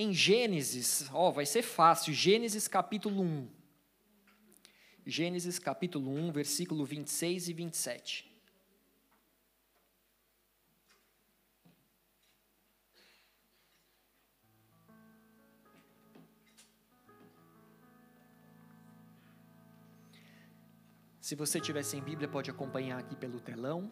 em Gênesis, ó, vai ser fácil, Gênesis capítulo 1. Gênesis capítulo 1, versículo 26 e 27. Se você tiver sem Bíblia, pode acompanhar aqui pelo telão.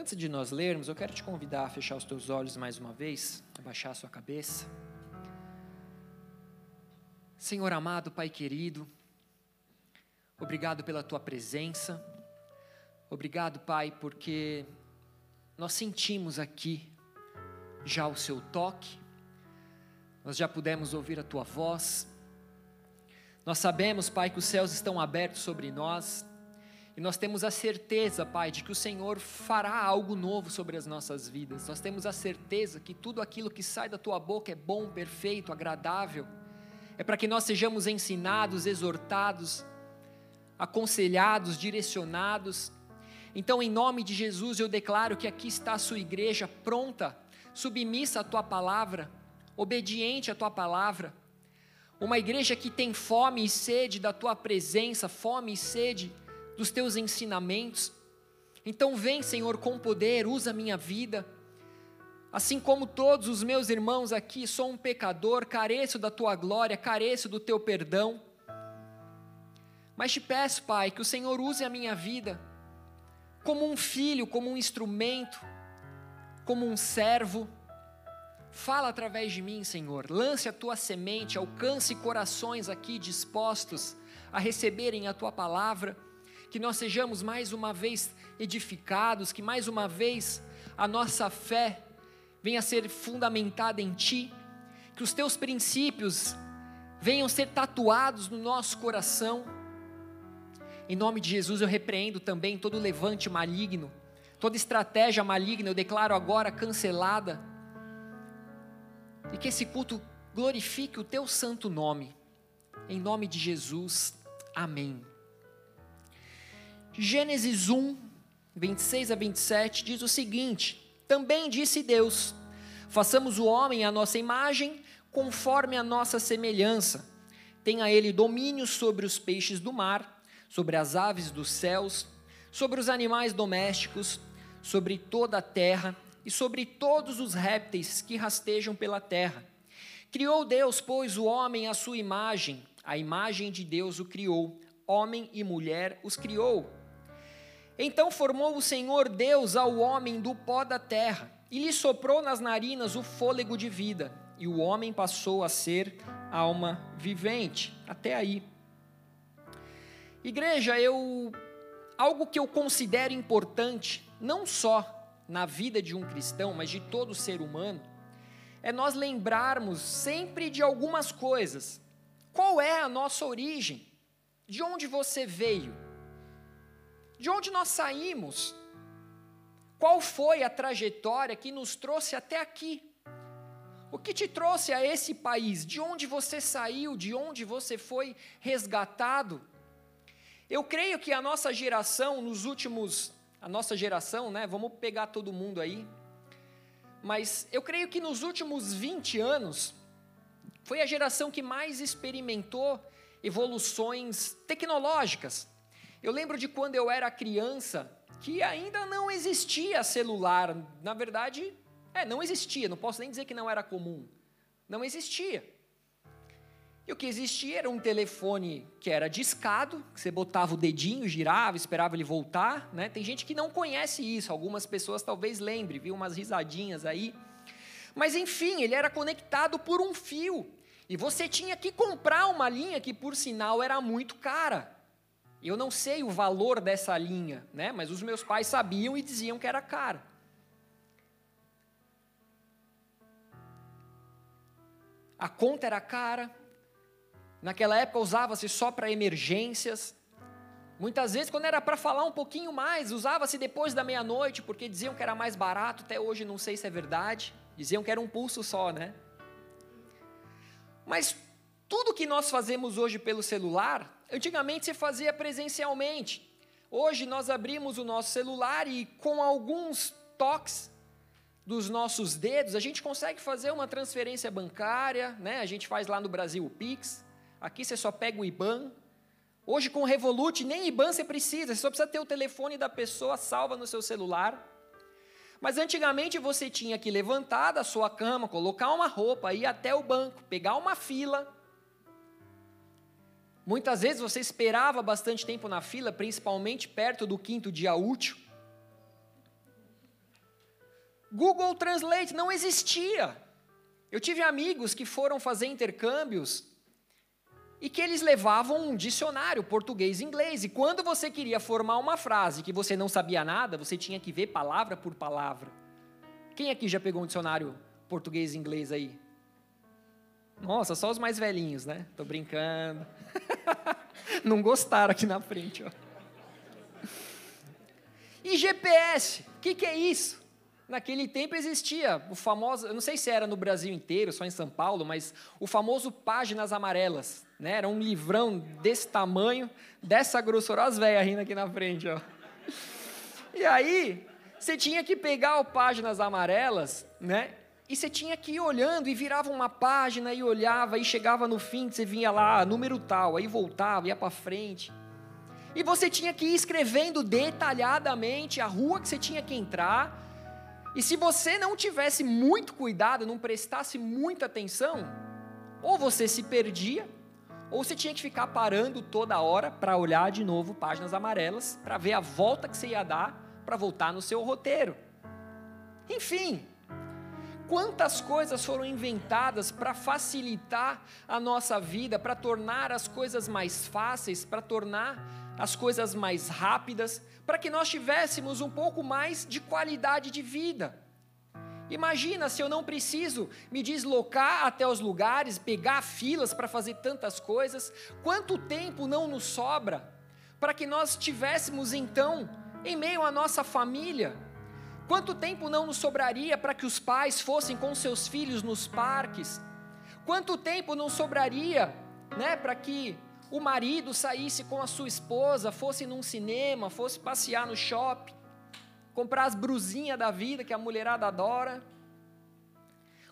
Antes de nós lermos, eu quero te convidar a fechar os teus olhos mais uma vez, abaixar a sua cabeça. Senhor amado, Pai querido, obrigado pela tua presença, obrigado, Pai, porque nós sentimos aqui já o seu toque, nós já pudemos ouvir a tua voz, nós sabemos, Pai, que os céus estão abertos sobre nós, e nós temos a certeza, Pai, de que o Senhor fará algo novo sobre as nossas vidas. Nós temos a certeza que tudo aquilo que sai da tua boca é bom, perfeito, agradável. É para que nós sejamos ensinados, exortados, aconselhados, direcionados. Então, em nome de Jesus, eu declaro que aqui está a sua igreja pronta, submissa à tua palavra, obediente à tua palavra uma igreja que tem fome e sede da tua presença, fome e sede dos teus ensinamentos. Então, vem, Senhor, com poder, usa a minha vida. Assim como todos os meus irmãos aqui, sou um pecador, careço da tua glória, careço do teu perdão. Mas te peço, Pai, que o Senhor use a minha vida como um filho, como um instrumento, como um servo Fala através de mim, Senhor. Lance a tua semente, alcance corações aqui dispostos a receberem a tua palavra. Que nós sejamos mais uma vez edificados, que mais uma vez a nossa fé venha a ser fundamentada em ti, que os teus princípios venham ser tatuados no nosso coração. Em nome de Jesus eu repreendo também todo levante maligno, toda estratégia maligna, eu declaro agora cancelada e que esse culto glorifique o teu santo nome. Em nome de Jesus. Amém. Gênesis 1, 26 a 27 diz o seguinte: Também disse Deus: Façamos o homem à nossa imagem, conforme a nossa semelhança. Tenha ele domínio sobre os peixes do mar, sobre as aves dos céus, sobre os animais domésticos, sobre toda a terra e sobre todos os répteis que rastejam pela terra. Criou Deus, pois, o homem à sua imagem, a imagem de Deus o criou, homem e mulher os criou. Então formou o Senhor Deus ao homem do pó da terra, e lhe soprou nas narinas o fôlego de vida, e o homem passou a ser alma vivente. Até aí. Igreja, eu algo que eu considero importante, não só na vida de um cristão, mas de todo ser humano, é nós lembrarmos sempre de algumas coisas. Qual é a nossa origem? De onde você veio? De onde nós saímos? Qual foi a trajetória que nos trouxe até aqui? O que te trouxe a esse país? De onde você saiu? De onde você foi resgatado? Eu creio que a nossa geração, nos últimos a nossa geração, né? Vamos pegar todo mundo aí. Mas eu creio que nos últimos 20 anos foi a geração que mais experimentou evoluções tecnológicas. Eu lembro de quando eu era criança, que ainda não existia celular. Na verdade, é, não existia, não posso nem dizer que não era comum. Não existia. E o que existia era um telefone que era discado, que você botava o dedinho, girava, esperava ele voltar. Né? Tem gente que não conhece isso, algumas pessoas talvez lembrem, viu umas risadinhas aí. Mas enfim, ele era conectado por um fio. E você tinha que comprar uma linha que, por sinal, era muito cara. Eu não sei o valor dessa linha, né? mas os meus pais sabiam e diziam que era cara. A conta era cara, Naquela época usava-se só para emergências. Muitas vezes, quando era para falar um pouquinho mais, usava-se depois da meia-noite, porque diziam que era mais barato. Até hoje não sei se é verdade. Diziam que era um pulso só, né? Mas tudo que nós fazemos hoje pelo celular, antigamente se fazia presencialmente. Hoje nós abrimos o nosso celular e com alguns toques dos nossos dedos, a gente consegue fazer uma transferência bancária, né? A gente faz lá no Brasil o Pix. Aqui você só pega o IBAN. Hoje com o Revolut nem IBAN você precisa, você só precisa ter o telefone da pessoa salva no seu celular. Mas antigamente você tinha que levantar da sua cama, colocar uma roupa, ir até o banco, pegar uma fila. Muitas vezes você esperava bastante tempo na fila, principalmente perto do quinto dia útil. Google Translate não existia. Eu tive amigos que foram fazer intercâmbios e que eles levavam um dicionário português-inglês. E quando você queria formar uma frase que você não sabia nada, você tinha que ver palavra por palavra. Quem aqui já pegou um dicionário português-inglês aí? Nossa, só os mais velhinhos, né? Tô brincando. não gostaram aqui na frente, ó. E GPS, o que, que é isso? Naquele tempo existia o famoso, eu não sei se era no Brasil inteiro, só em São Paulo, mas o famoso Páginas Amarelas. Né? Era um livrão desse tamanho, dessa grossura. As velhas rindo aqui na frente. Ó. E aí, você tinha que pegar o Páginas Amarelas, né? E você tinha que ir olhando e virava uma página e olhava e chegava no fim, você vinha lá, número tal, aí voltava, ia para frente. E você tinha que ir escrevendo detalhadamente a rua que você tinha que entrar, e se você não tivesse muito cuidado, não prestasse muita atenção, ou você se perdia, ou você tinha que ficar parando toda hora para olhar de novo páginas amarelas, para ver a volta que você ia dar para voltar no seu roteiro. Enfim, quantas coisas foram inventadas para facilitar a nossa vida, para tornar as coisas mais fáceis, para tornar as coisas mais rápidas, para que nós tivéssemos um pouco mais de qualidade de vida. Imagina se eu não preciso me deslocar até os lugares, pegar filas para fazer tantas coisas, quanto tempo não nos sobra para que nós tivéssemos então em meio à nossa família? Quanto tempo não nos sobraria para que os pais fossem com seus filhos nos parques? Quanto tempo não sobraria, né, para que o marido saísse com a sua esposa, fosse num cinema, fosse passear no shopping, comprar as brusinhas da vida que a mulherada adora.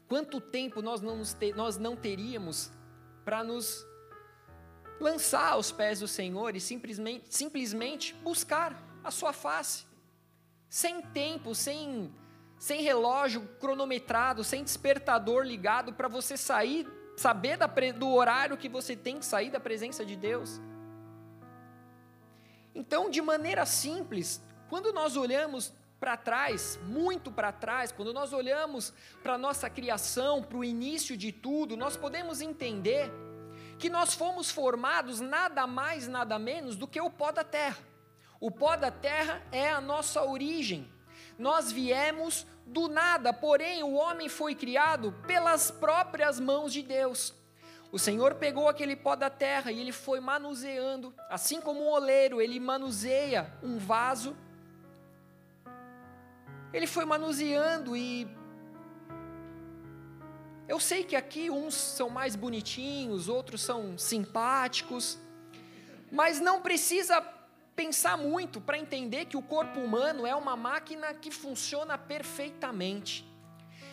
Quanto tempo nós não, ter, nós não teríamos para nos lançar aos pés do Senhor e simplesmente, simplesmente buscar a sua face, sem tempo, sem, sem relógio cronometrado, sem despertador ligado para você sair saber da, do horário que você tem que sair da presença de Deus. Então, de maneira simples, quando nós olhamos para trás, muito para trás, quando nós olhamos para a nossa criação, para o início de tudo, nós podemos entender que nós fomos formados nada mais, nada menos do que o pó da terra. O pó da terra é a nossa origem. Nós viemos do nada, porém o homem foi criado pelas próprias mãos de Deus. O Senhor pegou aquele pó da terra e ele foi manuseando, assim como um oleiro, ele manuseia um vaso. Ele foi manuseando e eu sei que aqui uns são mais bonitinhos, outros são simpáticos, mas não precisa pensar muito para entender que o corpo humano é uma máquina que funciona perfeitamente.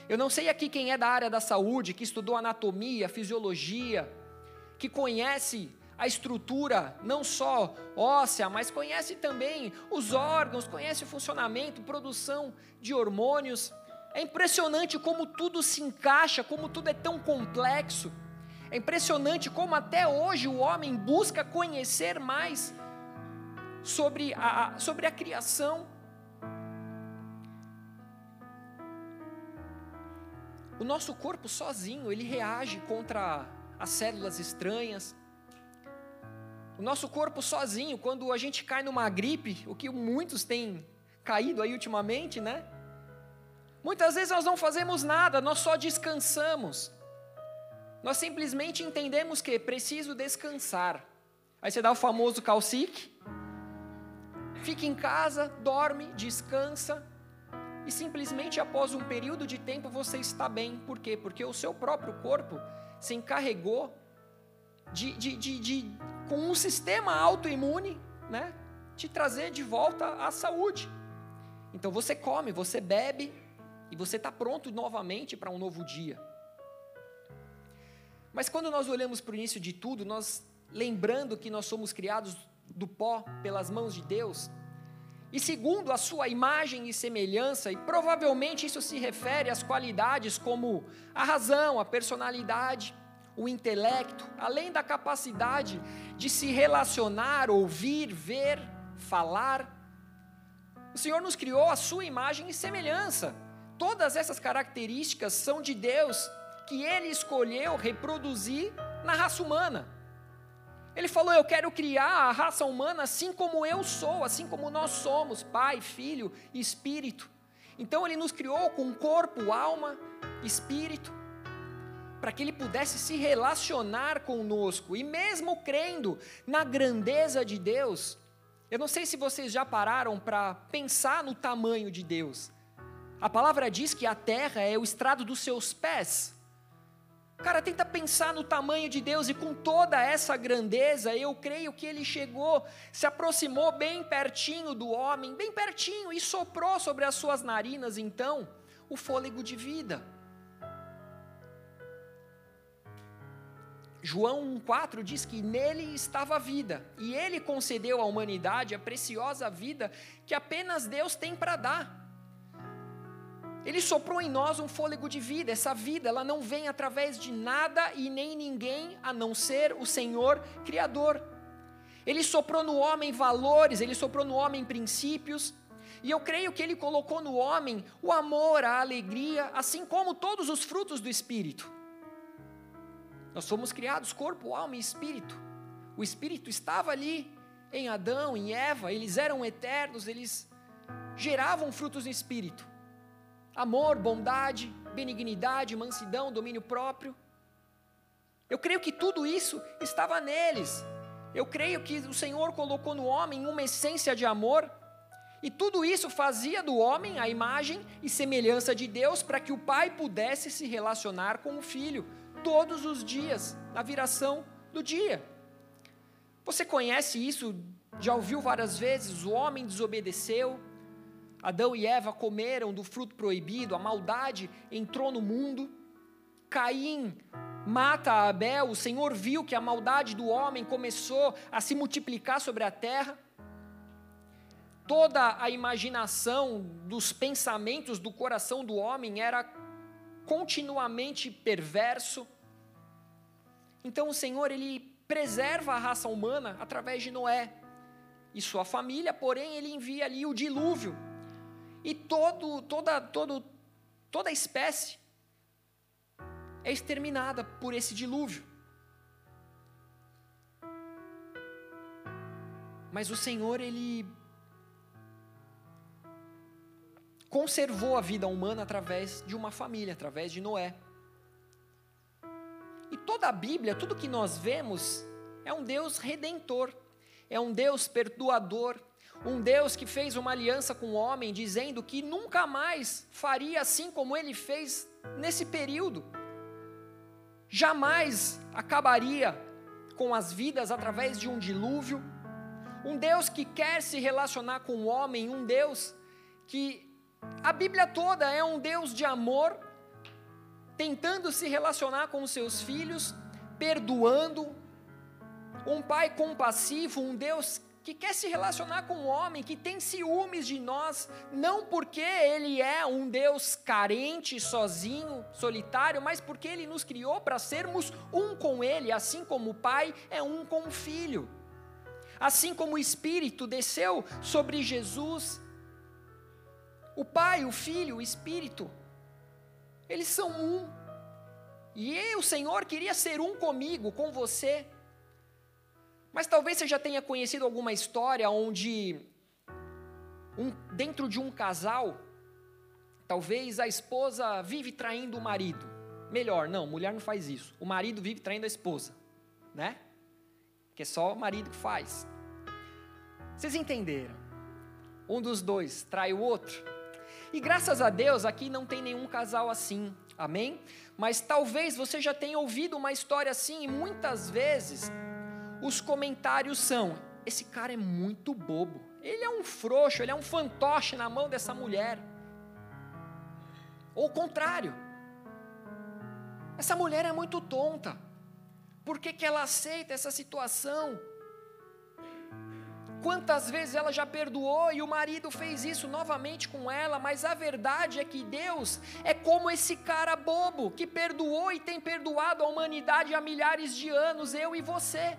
Eu não sei aqui quem é da área da saúde, que estudou anatomia, fisiologia, que conhece a estrutura não só óssea, mas conhece também os órgãos, conhece o funcionamento, produção de hormônios. É impressionante como tudo se encaixa, como tudo é tão complexo. É impressionante como até hoje o homem busca conhecer mais sobre a, sobre a criação. O nosso corpo sozinho, ele reage contra as células estranhas. O nosso corpo sozinho, quando a gente cai numa gripe, o que muitos têm caído aí ultimamente, né? Muitas vezes nós não fazemos nada, nós só descansamos. Nós simplesmente entendemos que preciso descansar. Aí você dá o famoso calcique, fica em casa, dorme, descansa, e simplesmente após um período de tempo você está bem. Por quê? Porque o seu próprio corpo se encarregou de, de, de, de com um sistema autoimune, né, te trazer de volta à saúde. Então você come, você bebe, e você está pronto novamente para um novo dia. Mas quando nós olhamos para o início de tudo, nós lembrando que nós somos criados do pó pelas mãos de Deus, e segundo a sua imagem e semelhança, e provavelmente isso se refere às qualidades como a razão, a personalidade, o intelecto, além da capacidade de se relacionar, ouvir, ver, falar. O Senhor nos criou a sua imagem e semelhança. Todas essas características são de Deus, que Ele escolheu reproduzir na raça humana. Ele falou: Eu quero criar a raça humana assim como eu sou, assim como nós somos, Pai, Filho e Espírito. Então Ele nos criou com corpo, alma, espírito para que ele pudesse se relacionar conosco. E mesmo crendo na grandeza de Deus, eu não sei se vocês já pararam para pensar no tamanho de Deus. A palavra diz que a terra é o estrado dos seus pés. Cara, tenta pensar no tamanho de Deus e com toda essa grandeza, eu creio que ele chegou, se aproximou bem pertinho do homem, bem pertinho, e soprou sobre as suas narinas, então, o fôlego de vida. João 1,4 diz que nele estava a vida, e ele concedeu à humanidade a preciosa vida que apenas Deus tem para dar. Ele soprou em nós um fôlego de vida, essa vida ela não vem através de nada e nem ninguém a não ser o Senhor Criador. Ele soprou no homem valores, ele soprou no homem princípios, e eu creio que ele colocou no homem o amor, a alegria, assim como todos os frutos do Espírito. Nós fomos criados corpo, alma e espírito. O espírito estava ali em Adão, em Eva, eles eram eternos, eles geravam frutos no espírito: amor, bondade, benignidade, mansidão, domínio próprio. Eu creio que tudo isso estava neles. Eu creio que o Senhor colocou no homem uma essência de amor, e tudo isso fazia do homem a imagem e semelhança de Deus para que o pai pudesse se relacionar com o filho todos os dias, na viração do dia. Você conhece isso, já ouviu várias vezes? O homem desobedeceu, Adão e Eva comeram do fruto proibido, a maldade entrou no mundo. Caim mata Abel, o Senhor viu que a maldade do homem começou a se multiplicar sobre a terra. Toda a imaginação dos pensamentos do coração do homem era continuamente perverso. Então o Senhor ele preserva a raça humana através de Noé e sua família, porém ele envia ali o dilúvio. E todo toda todo toda espécie é exterminada por esse dilúvio. Mas o Senhor ele conservou a vida humana através de uma família, através de Noé. E toda a Bíblia, tudo que nós vemos, é um Deus redentor, é um Deus perdoador, um Deus que fez uma aliança com o homem, dizendo que nunca mais faria assim como ele fez nesse período. Jamais acabaria com as vidas através de um dilúvio. Um Deus que quer se relacionar com o homem, um Deus que a Bíblia toda é um Deus de amor, tentando se relacionar com os seus filhos, perdoando, um pai compassivo, um Deus que quer se relacionar com o homem, que tem ciúmes de nós, não porque ele é um Deus carente, sozinho, solitário, mas porque ele nos criou para sermos um com ele, assim como o pai é um com o filho. Assim como o Espírito desceu sobre Jesus, o Pai, o Filho, o Espírito eles são um. E o Senhor queria ser um comigo, com você. Mas talvez você já tenha conhecido alguma história onde, um, dentro de um casal, talvez a esposa vive traindo o marido. Melhor, não, mulher não faz isso. O marido vive traindo a esposa, né? Que é só o marido que faz. Vocês entenderam? Um dos dois trai o outro. E graças a Deus aqui não tem nenhum casal assim, amém? Mas talvez você já tenha ouvido uma história assim e muitas vezes os comentários são: esse cara é muito bobo, ele é um frouxo, ele é um fantoche na mão dessa mulher. Ou o contrário. Essa mulher é muito tonta. Por que, que ela aceita essa situação? Quantas vezes ela já perdoou e o marido fez isso novamente com ela, mas a verdade é que Deus é como esse cara bobo que perdoou e tem perdoado a humanidade há milhares de anos, eu e você.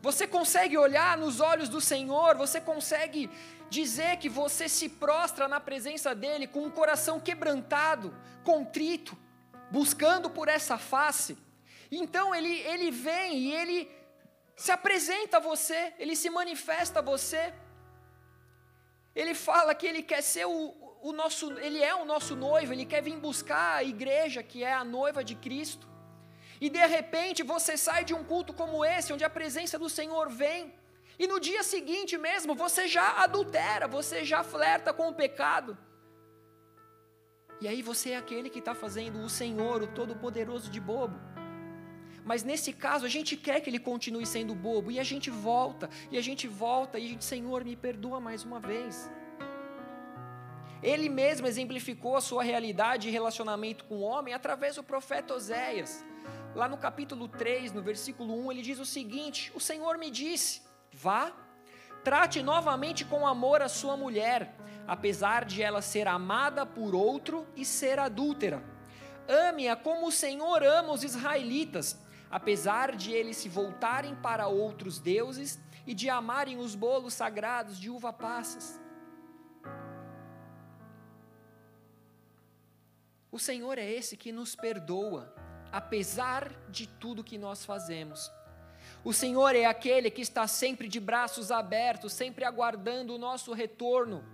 Você consegue olhar nos olhos do Senhor, você consegue dizer que você se prostra na presença dEle com um coração quebrantado, contrito, buscando por essa face. Então ele, ele vem e ele se apresenta a você, ele se manifesta a você. Ele fala que ele quer ser o, o nosso, ele é o nosso noivo, ele quer vir buscar a igreja que é a noiva de Cristo. E de repente você sai de um culto como esse, onde a presença do Senhor vem, e no dia seguinte mesmo você já adultera, você já flerta com o pecado. E aí você é aquele que está fazendo o Senhor, o Todo-Poderoso, de bobo. Mas nesse caso, a gente quer que ele continue sendo bobo, e a gente volta, e a gente volta, e a gente, Senhor, me perdoa mais uma vez. Ele mesmo exemplificou a sua realidade e relacionamento com o homem através do profeta Oséias. Lá no capítulo 3, no versículo 1, ele diz o seguinte: O Senhor me disse: Vá, trate novamente com amor a sua mulher, apesar de ela ser amada por outro e ser adúltera. Ame-a como o Senhor ama os israelitas apesar de eles se voltarem para outros deuses e de amarem os bolos sagrados de uva passas. O Senhor é esse que nos perdoa, apesar de tudo que nós fazemos. O Senhor é aquele que está sempre de braços abertos, sempre aguardando o nosso retorno.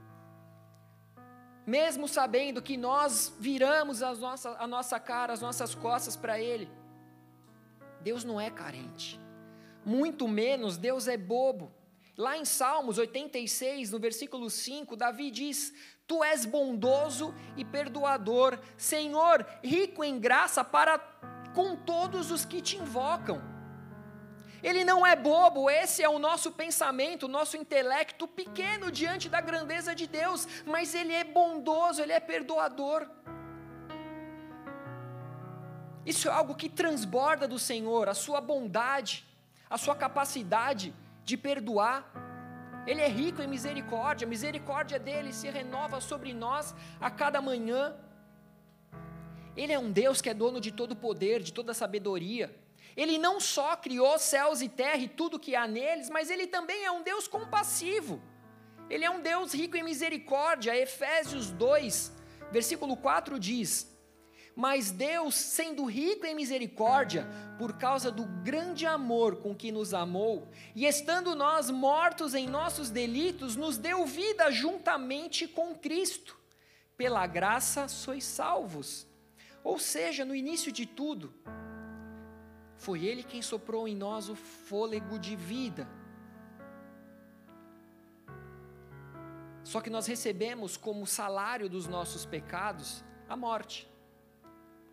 Mesmo sabendo que nós viramos a nossa, a nossa cara, as nossas costas para Ele. Deus não é carente. Muito menos Deus é bobo. Lá em Salmos 86, no versículo 5, Davi diz: Tu és bondoso e perdoador, Senhor, rico em graça para com todos os que te invocam. Ele não é bobo, esse é o nosso pensamento, o nosso intelecto pequeno diante da grandeza de Deus, mas ele é bondoso, ele é perdoador. Isso é algo que transborda do Senhor, a sua bondade, a sua capacidade de perdoar. Ele é rico em misericórdia, a misericórdia dele se renova sobre nós a cada manhã. Ele é um Deus que é dono de todo poder, de toda sabedoria. Ele não só criou céus e terra e tudo que há neles, mas ele também é um Deus compassivo. Ele é um Deus rico em misericórdia. Efésios 2, versículo 4 diz: mas Deus, sendo rico em misericórdia, por causa do grande amor com que nos amou, e estando nós mortos em nossos delitos, nos deu vida juntamente com Cristo. Pela graça sois salvos. Ou seja, no início de tudo, foi Ele quem soprou em nós o fôlego de vida. Só que nós recebemos como salário dos nossos pecados a morte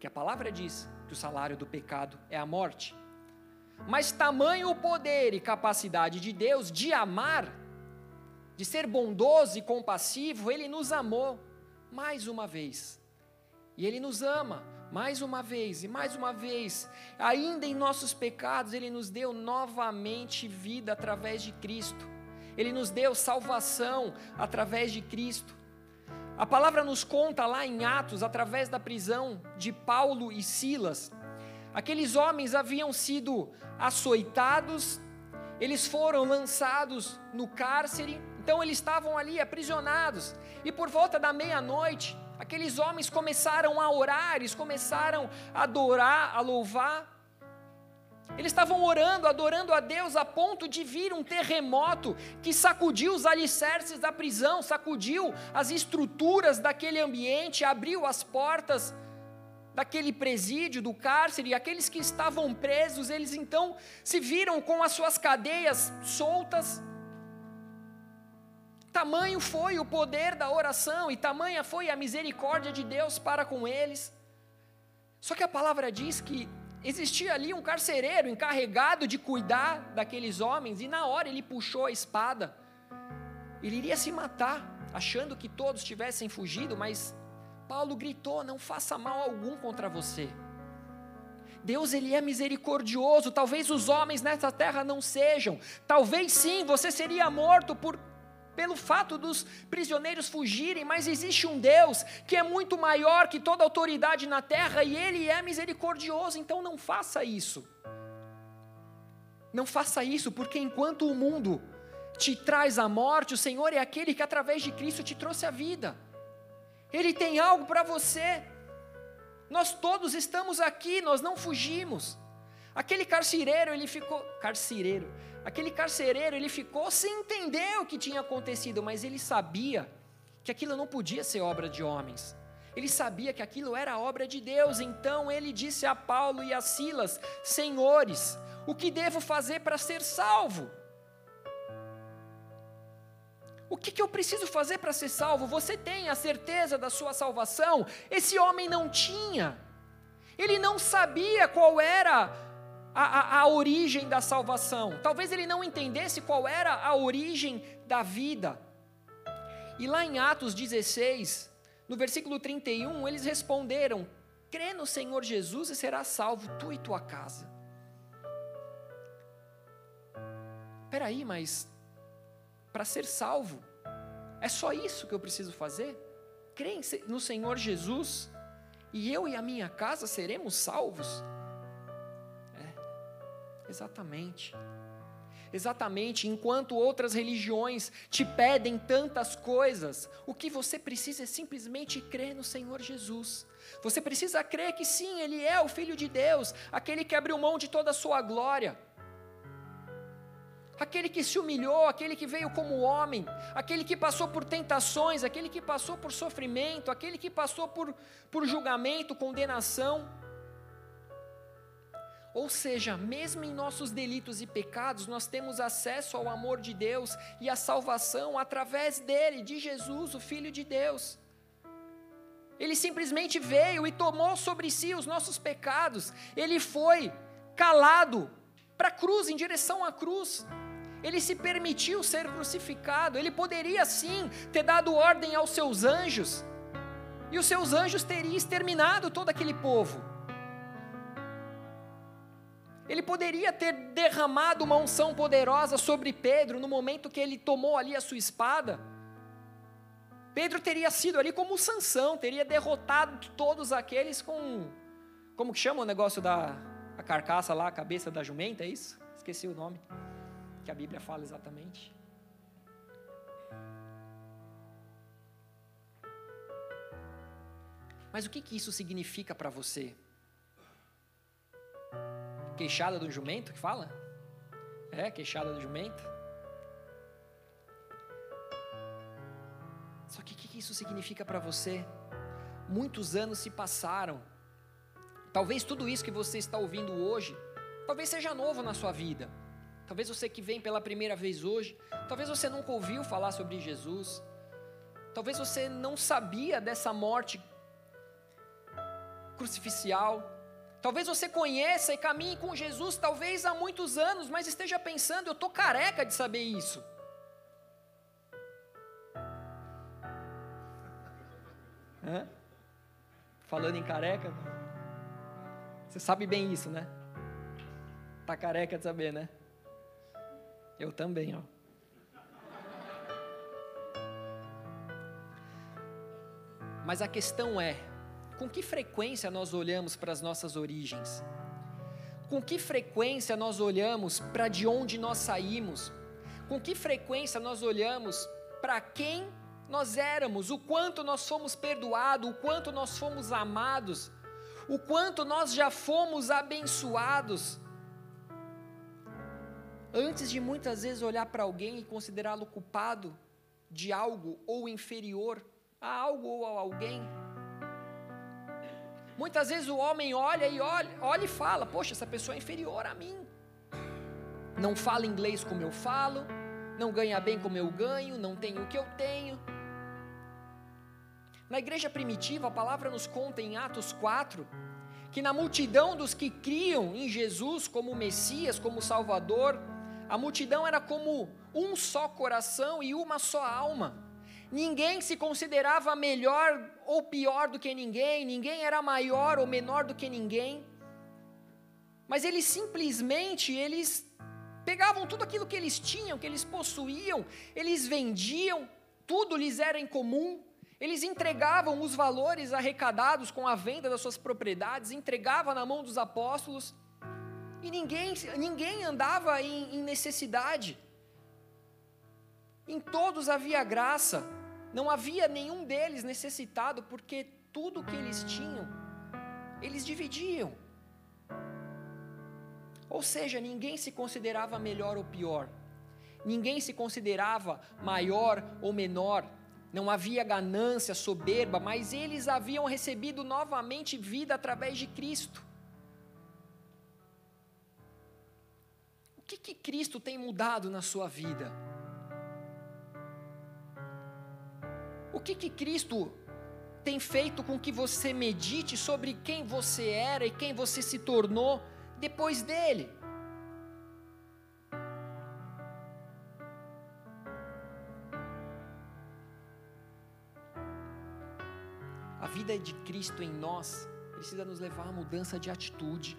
que a palavra diz que o salário do pecado é a morte. Mas tamanho o poder e capacidade de Deus de amar, de ser bondoso e compassivo, Ele nos amou mais uma vez. E Ele nos ama mais uma vez e mais uma vez. Ainda em nossos pecados, Ele nos deu novamente vida através de Cristo. Ele nos deu salvação através de Cristo. A palavra nos conta lá em Atos, através da prisão de Paulo e Silas, aqueles homens haviam sido açoitados, eles foram lançados no cárcere, então eles estavam ali aprisionados, e por volta da meia-noite, aqueles homens começaram a orar, eles começaram a adorar, a louvar, eles estavam orando, adorando a Deus a ponto de vir um terremoto que sacudiu os alicerces da prisão, sacudiu as estruturas daquele ambiente, abriu as portas daquele presídio, do cárcere, e aqueles que estavam presos, eles então se viram com as suas cadeias soltas. Tamanho foi o poder da oração e tamanha foi a misericórdia de Deus para com eles. Só que a palavra diz que existia ali um carcereiro encarregado de cuidar daqueles homens, e na hora ele puxou a espada. Ele iria se matar, achando que todos tivessem fugido, mas Paulo gritou: não faça mal algum contra você. Deus ele é misericordioso. Talvez os homens nessa terra não sejam. Talvez sim, você seria morto por pelo fato dos prisioneiros fugirem, mas existe um Deus que é muito maior que toda autoridade na terra e ele é misericordioso, então não faça isso. Não faça isso, porque enquanto o mundo te traz a morte, o Senhor é aquele que através de Cristo te trouxe a vida. Ele tem algo para você. Nós todos estamos aqui, nós não fugimos. Aquele carcereiro, ele ficou. Carcereiro. Aquele carcereiro, ele ficou sem entender o que tinha acontecido, mas ele sabia que aquilo não podia ser obra de homens. Ele sabia que aquilo era obra de Deus, então ele disse a Paulo e a Silas: Senhores, o que devo fazer para ser salvo? O que, que eu preciso fazer para ser salvo? Você tem a certeza da sua salvação? Esse homem não tinha. Ele não sabia qual era a, a, a, origem da salvação. Talvez ele não entendesse qual era a origem da vida. E lá em Atos 16, no versículo 31, eles responderam: crê no Senhor Jesus e serás salvo, tu e tua casa. Peraí, mas para ser salvo. É só isso que eu preciso fazer? Crer no Senhor Jesus e eu e a minha casa seremos salvos? Exatamente. Exatamente, enquanto outras religiões te pedem tantas coisas, o que você precisa é simplesmente crer no Senhor Jesus. Você precisa crer que sim, Ele é o Filho de Deus, aquele que abriu mão de toda a sua glória aquele que se humilhou, aquele que veio como homem, aquele que passou por tentações, aquele que passou por sofrimento, aquele que passou por, por julgamento, condenação. Ou seja, mesmo em nossos delitos e pecados, nós temos acesso ao amor de Deus e à salvação através dele, de Jesus, o Filho de Deus. Ele simplesmente veio e tomou sobre si os nossos pecados, ele foi calado para a cruz, em direção à cruz ele se permitiu ser crucificado, ele poderia sim ter dado ordem aos seus anjos, e os seus anjos teriam exterminado todo aquele povo. Ele poderia ter derramado uma unção poderosa sobre Pedro no momento que ele tomou ali a sua espada. Pedro teria sido ali como Sansão, teria derrotado todos aqueles com como que chama o negócio da a carcaça lá, a cabeça da jumenta, é isso? Esqueci o nome que a Bíblia fala exatamente. Mas o que, que isso significa para você? Queixada do jumento que fala? É, queixada do jumento. Só que o que, que isso significa para você? Muitos anos se passaram. Talvez tudo isso que você está ouvindo hoje, talvez seja novo na sua vida. Talvez você que vem pela primeira vez hoje, talvez você nunca ouviu falar sobre Jesus. Talvez você não sabia dessa morte crucificial. Talvez você conheça e caminhe com Jesus, talvez há muitos anos, mas esteja pensando, eu estou careca de saber isso. Hã? Falando em careca, você sabe bem isso, né? Tá careca de saber, né? Eu também, ó. Mas a questão é, com que frequência nós olhamos para as nossas origens? Com que frequência nós olhamos para de onde nós saímos? Com que frequência nós olhamos para quem nós éramos, o quanto nós fomos perdoados, o quanto nós fomos amados, o quanto nós já fomos abençoados? Antes de muitas vezes olhar para alguém e considerá-lo culpado de algo ou inferior a algo ou a alguém. Muitas vezes o homem olha e olha, olha e fala: Poxa, essa pessoa é inferior a mim. Não fala inglês como eu falo, não ganha bem como eu ganho, não tem o que eu tenho. Na igreja primitiva, a palavra nos conta em Atos 4 que na multidão dos que criam em Jesus como Messias, como Salvador, a multidão era como um só coração e uma só alma. Ninguém se considerava melhor ou pior do que ninguém, ninguém era maior ou menor do que ninguém. Mas eles simplesmente, eles pegavam tudo aquilo que eles tinham, que eles possuíam, eles vendiam, tudo lhes era em comum, eles entregavam os valores arrecadados com a venda das suas propriedades, entregavam na mão dos apóstolos, e ninguém, ninguém andava em, em necessidade. Em todos havia graça, não havia nenhum deles necessitado, porque tudo que eles tinham, eles dividiam. Ou seja, ninguém se considerava melhor ou pior, ninguém se considerava maior ou menor, não havia ganância, soberba, mas eles haviam recebido novamente vida através de Cristo. O que, que Cristo tem mudado na sua vida? O que, que Cristo tem feito com que você medite sobre quem você era e quem você se tornou depois dele? vida de Cristo em nós precisa nos levar à mudança de atitude.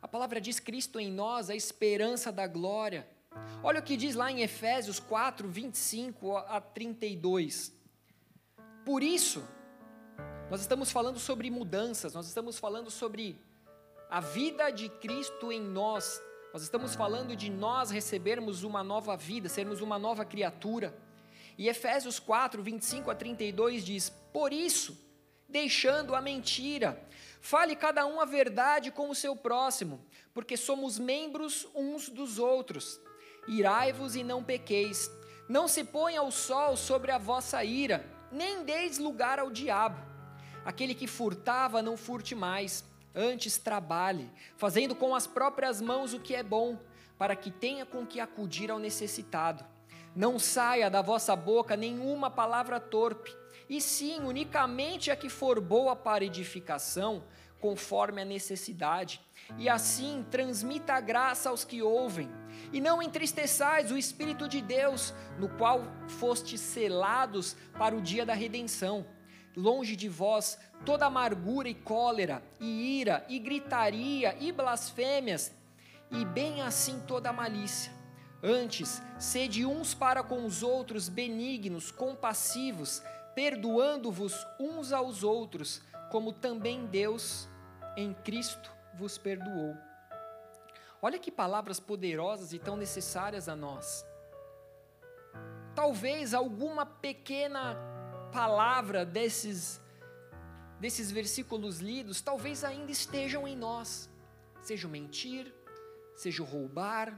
A palavra diz Cristo em nós, a esperança da glória. Olha o que diz lá em Efésios 4, 25 a 32. Por isso, nós estamos falando sobre mudanças, nós estamos falando sobre a vida de Cristo em nós, nós estamos falando de nós recebermos uma nova vida, sermos uma nova criatura. E Efésios 4, 25 a 32 diz: Por isso, deixando a mentira, fale cada um a verdade com o seu próximo, porque somos membros uns dos outros. Irai-vos e não pequeis. Não se ponha o sol sobre a vossa ira, nem deis lugar ao diabo. Aquele que furtava, não furte mais, antes trabalhe, fazendo com as próprias mãos o que é bom, para que tenha com que acudir ao necessitado. Não saia da vossa boca nenhuma palavra torpe, e sim unicamente a que for boa para edificação, conforme a necessidade, e assim transmita a graça aos que ouvem. E não entristeçais o Espírito de Deus, no qual fostes selados para o dia da redenção. Longe de vós toda amargura e cólera, e ira, e gritaria, e blasfêmias, e bem assim toda malícia Antes, sede uns para com os outros benignos, compassivos, perdoando-vos uns aos outros, como também Deus em Cristo vos perdoou. Olha que palavras poderosas e tão necessárias a nós. Talvez alguma pequena palavra desses desses versículos lidos, talvez ainda estejam em nós. Seja o mentir, seja o roubar,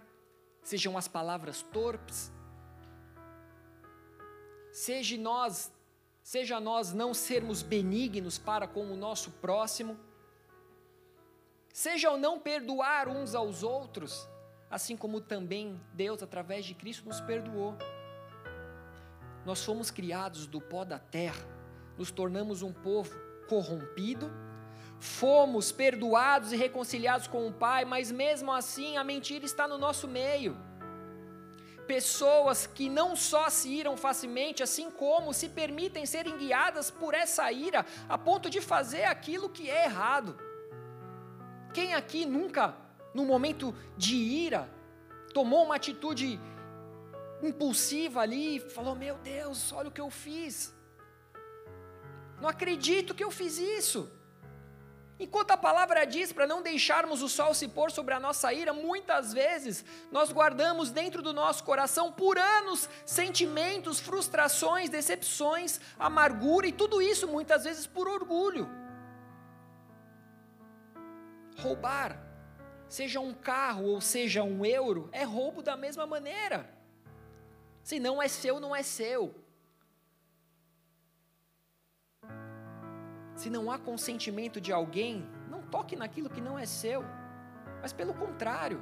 sejam as palavras torpes, seja nós, seja nós não sermos benignos para com o nosso próximo, seja o não perdoar uns aos outros, assim como também Deus, através de Cristo, nos perdoou. Nós fomos criados do pó da terra, nos tornamos um povo corrompido, fomos perdoados e reconciliados com o Pai, mas mesmo assim a mentira está no nosso meio. Pessoas que não só se iram facilmente, assim como se permitem serem guiadas por essa ira, a ponto de fazer aquilo que é errado. Quem aqui nunca, no momento de ira, tomou uma atitude impulsiva ali e falou: Meu Deus, olha o que eu fiz. Não acredito que eu fiz isso. Enquanto a palavra diz para não deixarmos o sol se pôr sobre a nossa ira, muitas vezes nós guardamos dentro do nosso coração por anos sentimentos, frustrações, decepções, amargura e tudo isso muitas vezes por orgulho. Roubar, seja um carro ou seja um euro, é roubo da mesma maneira. Se não é seu, não é seu. Se não há consentimento de alguém, não toque naquilo que não é seu. Mas pelo contrário,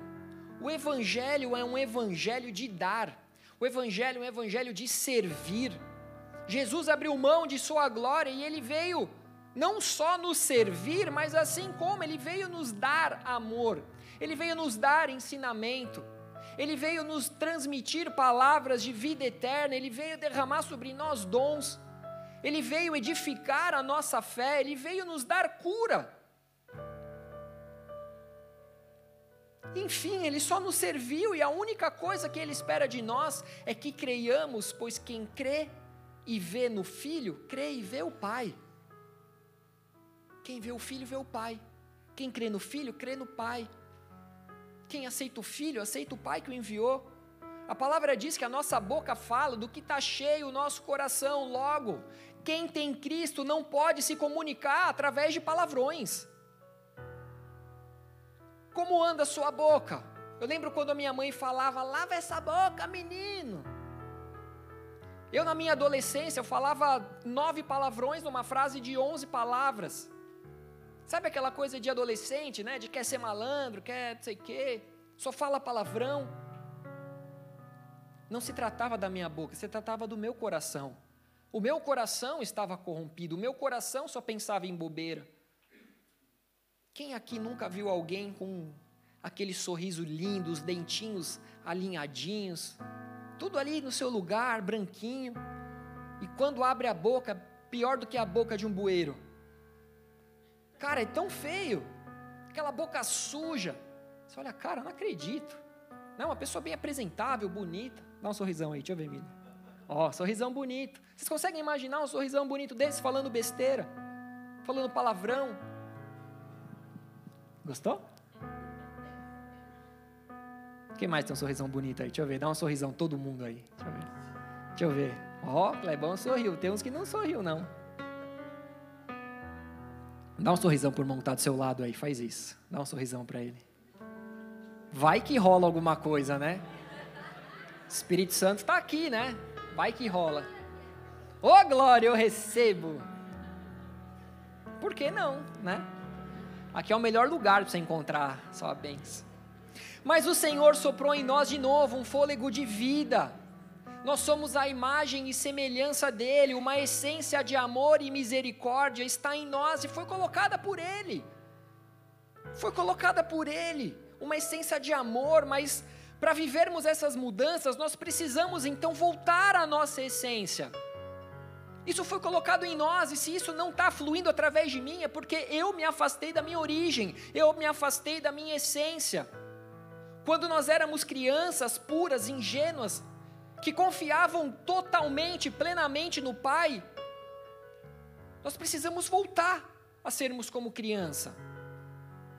o Evangelho é um evangelho de dar, o Evangelho é um evangelho de servir. Jesus abriu mão de sua glória e ele veio não só nos servir, mas assim como ele veio nos dar amor, ele veio nos dar ensinamento, Ele veio nos transmitir palavras de vida eterna, ele veio derramar sobre nós dons, ele veio edificar a nossa fé, ele veio nos dar cura. Enfim, ele só nos serviu e a única coisa que ele espera de nós é que creiamos, pois quem crê e vê no filho, crê e vê o Pai. Quem vê o filho, vê o Pai. Quem crê no filho, crê no Pai. Quem aceita o filho, aceita o Pai que o enviou. A palavra diz que a nossa boca fala do que está cheio o nosso coração. Logo, quem tem Cristo não pode se comunicar através de palavrões. Como anda a sua boca? Eu lembro quando a minha mãe falava: lava essa boca, menino. Eu, na minha adolescência, eu falava nove palavrões numa frase de onze palavras. Sabe aquela coisa de adolescente, né? De quer ser malandro, quer não sei o quê, só fala palavrão. Não se tratava da minha boca, se tratava do meu coração. O meu coração estava corrompido, o meu coração só pensava em bobeira. Quem aqui nunca viu alguém com aquele sorriso lindo, os dentinhos alinhadinhos, tudo ali no seu lugar, branquinho, e quando abre a boca, pior do que a boca de um bueiro. Cara, é tão feio, aquela boca suja. Você olha, cara, não acredito. Não, uma pessoa bem apresentável, bonita. Dá um sorrisão aí, deixa eu ver, Mila. Ó, oh, sorrisão bonito. Vocês conseguem imaginar um sorrisão bonito desse falando besteira? Falando palavrão, Gostou? Quem mais tem um sorrisão bonito aí? Deixa eu ver, dá um sorrisão todo mundo aí. Deixa eu ver. Deixa eu ver. Ó, oh, Clebão sorriu. Tem uns que não sorriu, não. Dá um sorrisão por montar tá do seu lado aí, faz isso. Dá um sorrisão para ele. Vai que rola alguma coisa, né? Espírito Santo está aqui, né? Vai que rola. Ô oh, glória, eu recebo. Por que não, né? Aqui é o melhor lugar para você encontrar sua bênção. Mas o Senhor soprou em nós de novo um fôlego de vida. Nós somos a imagem e semelhança dele, uma essência de amor e misericórdia está em nós e foi colocada por ele. Foi colocada por ele, uma essência de amor, mas para vivermos essas mudanças, nós precisamos então voltar à nossa essência. Isso foi colocado em nós, e se isso não está fluindo através de mim, é porque eu me afastei da minha origem, eu me afastei da minha essência. Quando nós éramos crianças puras, ingênuas, que confiavam totalmente, plenamente no Pai, nós precisamos voltar a sermos como criança.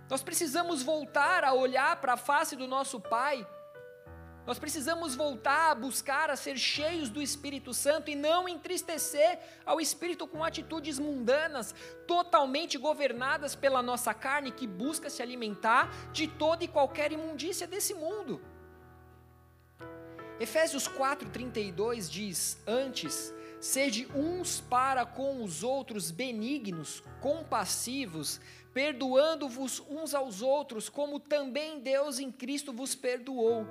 Nós precisamos voltar a olhar para a face do nosso Pai nós precisamos voltar a buscar a ser cheios do Espírito Santo e não entristecer ao Espírito com atitudes mundanas, totalmente governadas pela nossa carne que busca se alimentar de toda e qualquer imundícia desse mundo. Efésios 4:32 diz: "Antes, sede uns para com os outros benignos, compassivos, perdoando-vos uns aos outros, como também Deus em Cristo vos perdoou."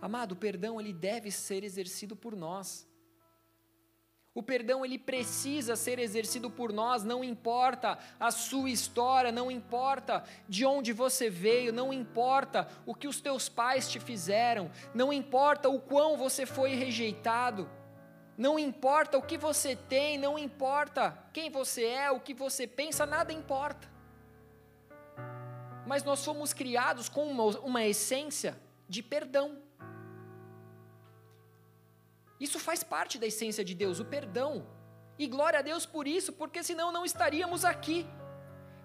Amado, o perdão ele deve ser exercido por nós. O perdão ele precisa ser exercido por nós, não importa a sua história, não importa de onde você veio, não importa o que os teus pais te fizeram, não importa o quão você foi rejeitado, não importa o que você tem, não importa quem você é, o que você pensa, nada importa. Mas nós fomos criados com uma, uma essência de perdão. Isso faz parte da essência de Deus, o perdão. E glória a Deus por isso, porque senão não estaríamos aqui.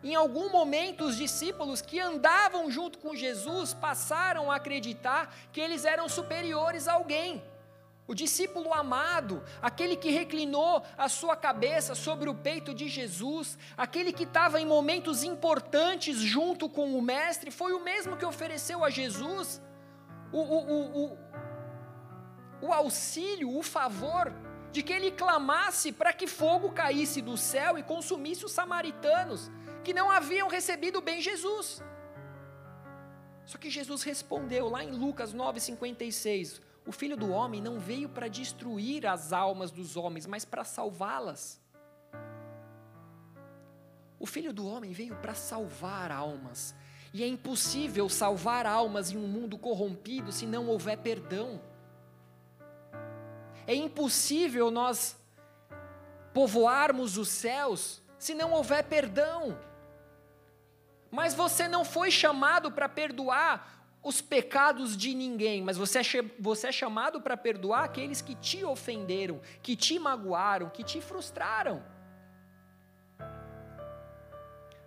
Em algum momento, os discípulos que andavam junto com Jesus passaram a acreditar que eles eram superiores a alguém. O discípulo amado, aquele que reclinou a sua cabeça sobre o peito de Jesus, aquele que estava em momentos importantes junto com o Mestre, foi o mesmo que ofereceu a Jesus o, o, o, o auxílio, o favor de que ele clamasse para que fogo caísse do céu e consumisse os samaritanos que não haviam recebido bem Jesus. Só que Jesus respondeu lá em Lucas 9:56, o Filho do homem não veio para destruir as almas dos homens, mas para salvá-las. O Filho do homem veio para salvar almas. E é impossível salvar almas em um mundo corrompido se não houver perdão. É impossível nós povoarmos os céus se não houver perdão. Mas você não foi chamado para perdoar os pecados de ninguém, mas você é, você é chamado para perdoar aqueles que te ofenderam, que te magoaram, que te frustraram.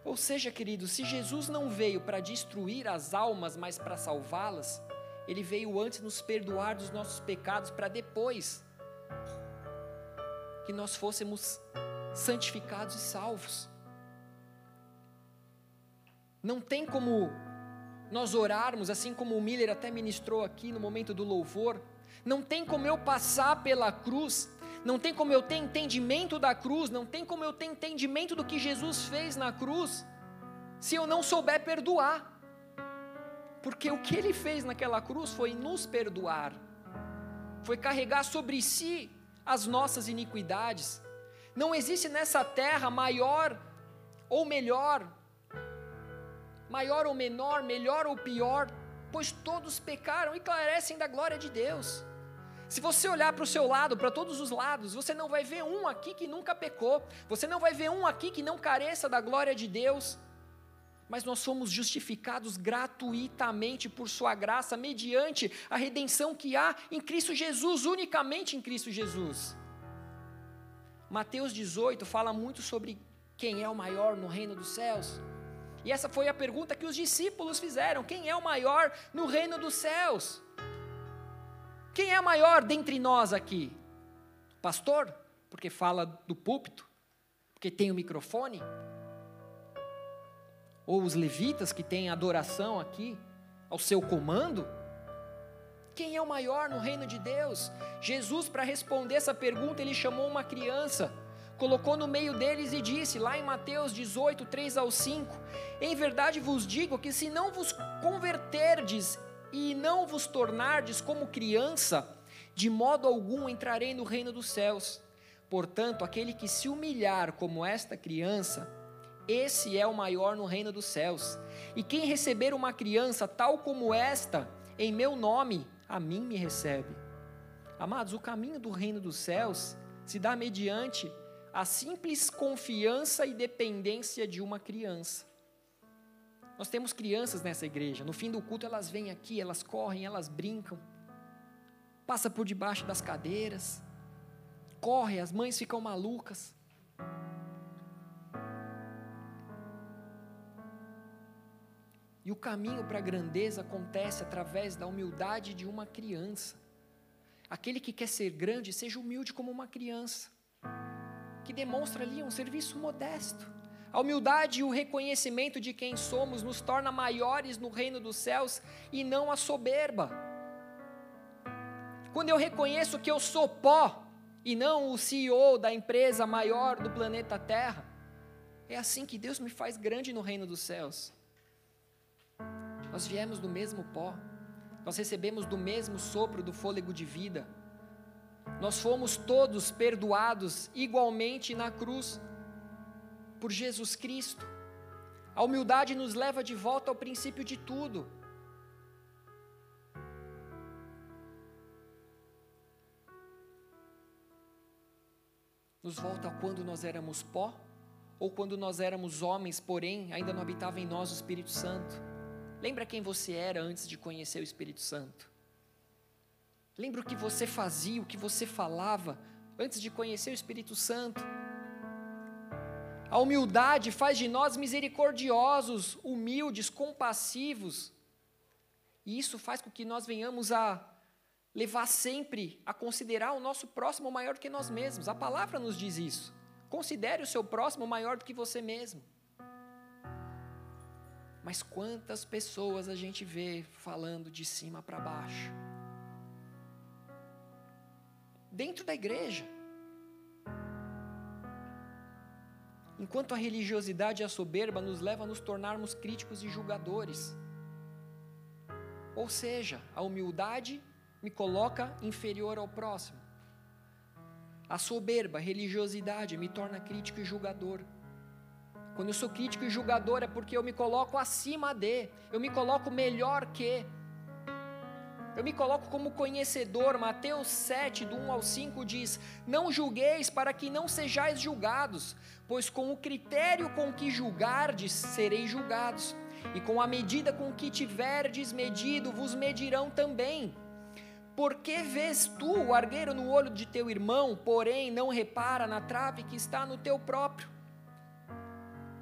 Ou seja, querido, se Jesus não veio para destruir as almas, mas para salvá-las, ele veio antes nos perdoar dos nossos pecados, para depois que nós fôssemos santificados e salvos. Não tem como nós orarmos, assim como o Miller até ministrou aqui no momento do louvor, não tem como eu passar pela cruz, não tem como eu ter entendimento da cruz, não tem como eu ter entendimento do que Jesus fez na cruz, se eu não souber perdoar. Porque o que ele fez naquela cruz foi nos perdoar, foi carregar sobre si as nossas iniquidades. Não existe nessa terra maior ou melhor maior ou menor, melhor ou pior, pois todos pecaram e carecem da glória de Deus. Se você olhar para o seu lado, para todos os lados, você não vai ver um aqui que nunca pecou, você não vai ver um aqui que não careça da glória de Deus, mas nós somos justificados gratuitamente por Sua graça, mediante a redenção que há em Cristo Jesus, unicamente em Cristo Jesus. Mateus 18 fala muito sobre quem é o maior no reino dos céus. E essa foi a pergunta que os discípulos fizeram: quem é o maior no reino dos céus? Quem é o maior dentre nós aqui? Pastor, porque fala do púlpito, porque tem o microfone? Ou os levitas que têm adoração aqui ao seu comando? Quem é o maior no reino de Deus? Jesus, para responder essa pergunta, ele chamou uma criança colocou no meio deles e disse, lá em Mateus 18, 3 ao 5: Em verdade vos digo que se não vos converterdes e não vos tornardes como criança, de modo algum entrarei no reino dos céus. Portanto, aquele que se humilhar como esta criança, esse é o maior no reino dos céus. E quem receber uma criança tal como esta, em meu nome, a mim me recebe. Amados, o caminho do reino dos céus se dá mediante a simples confiança e dependência de uma criança. Nós temos crianças nessa igreja. No fim do culto elas vêm aqui, elas correm, elas brincam. Passa por debaixo das cadeiras. Corre, as mães ficam malucas. E o caminho para a grandeza acontece através da humildade de uma criança. Aquele que quer ser grande, seja humilde como uma criança que demonstra ali um serviço modesto. A humildade e o reconhecimento de quem somos nos torna maiores no reino dos céus e não a soberba. Quando eu reconheço que eu sou pó e não o CEO da empresa maior do planeta Terra, é assim que Deus me faz grande no reino dos céus. Nós viemos do mesmo pó, nós recebemos do mesmo sopro do fôlego de vida nós fomos todos perdoados igualmente na cruz por Jesus Cristo. A humildade nos leva de volta ao princípio de tudo. Nos volta a quando nós éramos pó, ou quando nós éramos homens, porém ainda não habitava em nós o Espírito Santo. Lembra quem você era antes de conhecer o Espírito Santo? Lembra o que você fazia, o que você falava antes de conhecer o Espírito Santo? A humildade faz de nós misericordiosos, humildes, compassivos. E isso faz com que nós venhamos a levar sempre a considerar o nosso próximo maior do que nós mesmos. A palavra nos diz isso. Considere o seu próximo maior do que você mesmo. Mas quantas pessoas a gente vê falando de cima para baixo? dentro da igreja. Enquanto a religiosidade e a soberba nos leva a nos tornarmos críticos e julgadores. Ou seja, a humildade me coloca inferior ao próximo. A soberba, a religiosidade me torna crítico e julgador. Quando eu sou crítico e julgador é porque eu me coloco acima de, eu me coloco melhor que. Eu me coloco como conhecedor. Mateus 7, do 1 ao 5 diz: Não julgueis para que não sejais julgados, pois com o critério com que julgardes sereis julgados, e com a medida com que tiverdes medido vos medirão também. Porque vês tu o argueiro no olho de teu irmão, porém não repara na trave que está no teu próprio?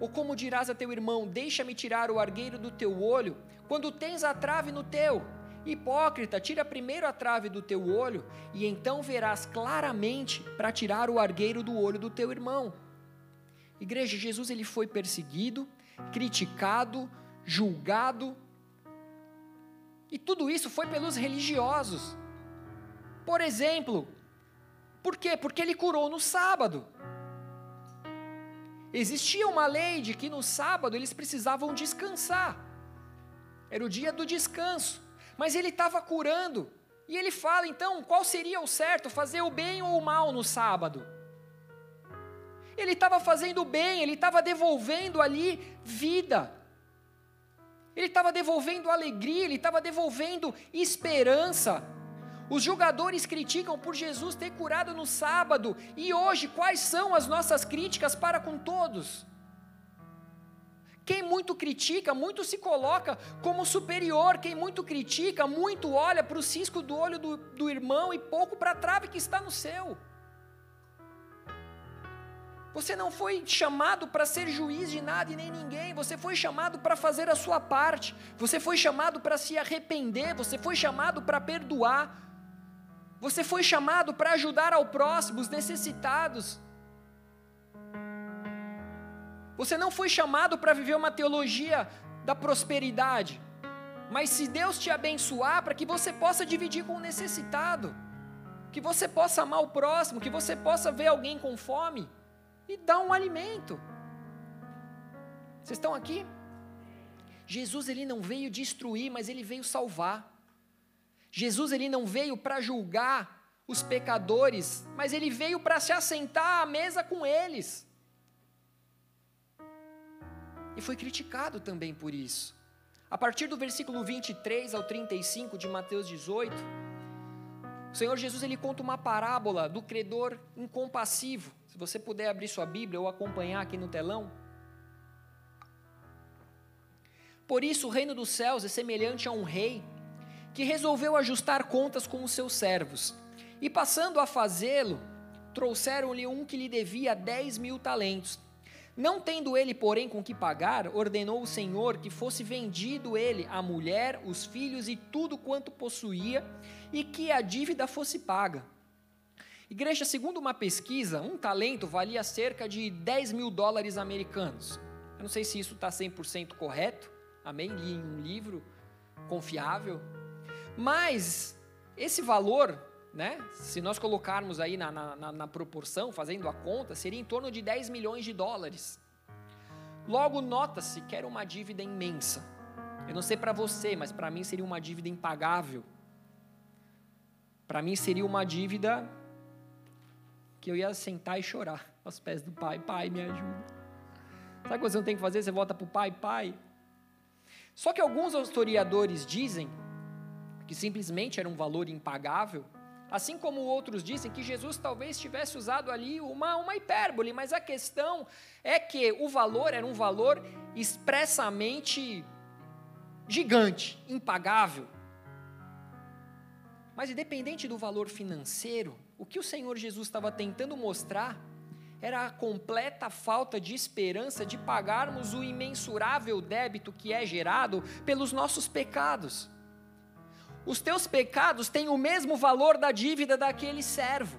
Ou como dirás a teu irmão: Deixa-me tirar o argueiro do teu olho, quando tens a trave no teu? Hipócrita, tira primeiro a trave do teu olho, e então verás claramente para tirar o argueiro do olho do teu irmão. Igreja, Jesus ele foi perseguido, criticado, julgado, e tudo isso foi pelos religiosos. Por exemplo, por quê? Porque ele curou no sábado. Existia uma lei de que no sábado eles precisavam descansar. Era o dia do descanso. Mas ele estava curando. E ele fala então qual seria o certo, fazer o bem ou o mal no sábado. Ele estava fazendo o bem, ele estava devolvendo ali vida. Ele estava devolvendo alegria, ele estava devolvendo esperança. Os julgadores criticam por Jesus ter curado no sábado, e hoje quais são as nossas críticas para com todos? Quem muito critica, muito se coloca como superior. Quem muito critica, muito olha para o cisco do olho do, do irmão e pouco para a trave que está no seu. Você não foi chamado para ser juiz de nada e nem ninguém, você foi chamado para fazer a sua parte, você foi chamado para se arrepender, você foi chamado para perdoar, você foi chamado para ajudar ao próximo, os necessitados. Você não foi chamado para viver uma teologia da prosperidade, mas se Deus te abençoar, para que você possa dividir com o necessitado, que você possa amar o próximo, que você possa ver alguém com fome e dar um alimento. Vocês estão aqui? Jesus ele não veio destruir, mas ele veio salvar. Jesus ele não veio para julgar os pecadores, mas ele veio para se assentar à mesa com eles. E foi criticado também por isso. A partir do versículo 23 ao 35 de Mateus 18, o Senhor Jesus ele conta uma parábola do credor incompassivo. Se você puder abrir sua Bíblia ou acompanhar aqui no telão. Por isso o reino dos céus é semelhante a um rei que resolveu ajustar contas com os seus servos. E passando a fazê-lo, trouxeram-lhe um que lhe devia dez mil talentos. Não tendo ele, porém, com que pagar, ordenou o Senhor que fosse vendido ele, a mulher, os filhos e tudo quanto possuía, e que a dívida fosse paga. Igreja, segundo uma pesquisa, um talento valia cerca de 10 mil dólares americanos. Eu não sei se isso está 100% correto, amém? Li em um livro confiável, mas esse valor, né, se nós colocarmos aí na, na, na proporção, fazendo a conta, seria em torno de 10 milhões de dólares. Logo, nota-se que era uma dívida imensa. Eu não sei para você, mas para mim seria uma dívida impagável. Para mim seria uma dívida que eu ia sentar e chorar aos pés do pai. Pai, me ajuda. Sabe o que você não tem que fazer? Você volta para o pai, pai. Só que alguns historiadores dizem que simplesmente era um valor impagável, assim como outros dizem que Jesus talvez tivesse usado ali uma, uma hipérbole, mas a questão é que o valor era um valor expressamente gigante, impagável. Mas independente do valor financeiro, o que o Senhor Jesus estava tentando mostrar era a completa falta de esperança de pagarmos o imensurável débito que é gerado pelos nossos pecados os teus pecados têm o mesmo valor da dívida daquele servo.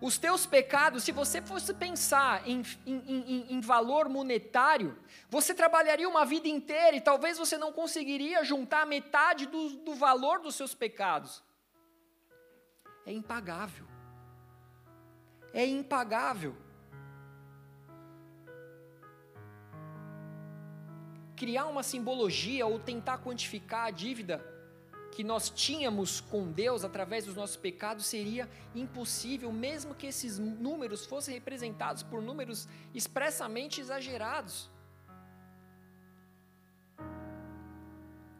Os teus pecados, se você fosse pensar em, em, em, em, valor monetário, você trabalharia uma vida inteira e talvez você não conseguiria juntar metade do, do valor dos seus pecados. É impagável. É impagável. Criar uma simbologia ou tentar quantificar a dívida que nós tínhamos com Deus através dos nossos pecados seria impossível, mesmo que esses números fossem representados por números expressamente exagerados.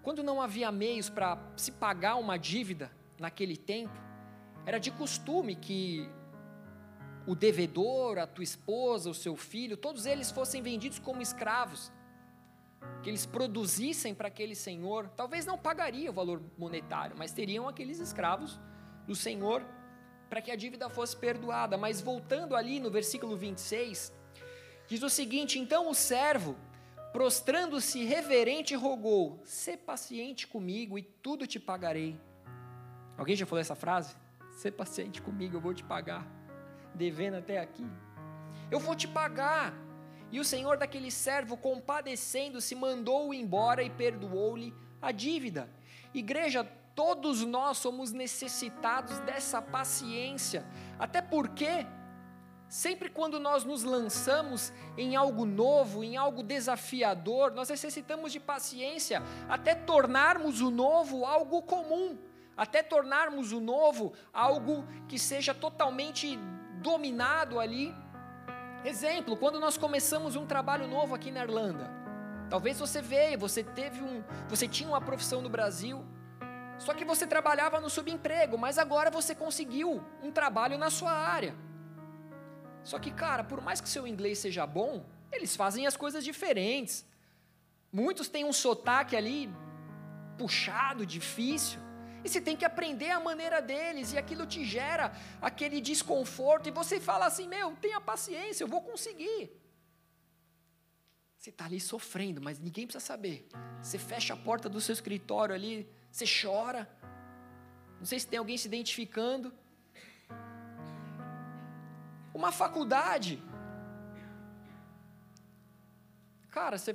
Quando não havia meios para se pagar uma dívida naquele tempo, era de costume que o devedor, a tua esposa, o seu filho, todos eles fossem vendidos como escravos que eles produzissem para aquele senhor, talvez não pagariam o valor monetário, mas teriam aqueles escravos do senhor para que a dívida fosse perdoada. Mas voltando ali no versículo 26, diz o seguinte: então o servo, prostrando-se reverente, rogou: Sê paciente comigo e tudo te pagarei. Alguém já falou essa frase? Sê paciente comigo, eu vou te pagar devendo até aqui. Eu vou te pagar. E o senhor daquele servo, compadecendo-se, mandou-o embora e perdoou-lhe a dívida. Igreja, todos nós somos necessitados dessa paciência, até porque Sempre quando nós nos lançamos em algo novo, em algo desafiador, nós necessitamos de paciência até tornarmos o novo algo comum, até tornarmos o novo algo que seja totalmente dominado ali. Exemplo, quando nós começamos um trabalho novo aqui na Irlanda, talvez você veio, você teve um, você tinha uma profissão no Brasil, só que você trabalhava no subemprego, mas agora você conseguiu um trabalho na sua área. Só que, cara, por mais que seu inglês seja bom, eles fazem as coisas diferentes. Muitos têm um sotaque ali puxado, difícil. E você tem que aprender a maneira deles, e aquilo te gera aquele desconforto, e você fala assim: meu, tenha paciência, eu vou conseguir. Você está ali sofrendo, mas ninguém precisa saber. Você fecha a porta do seu escritório ali, você chora. Não sei se tem alguém se identificando. Uma faculdade. Cara, você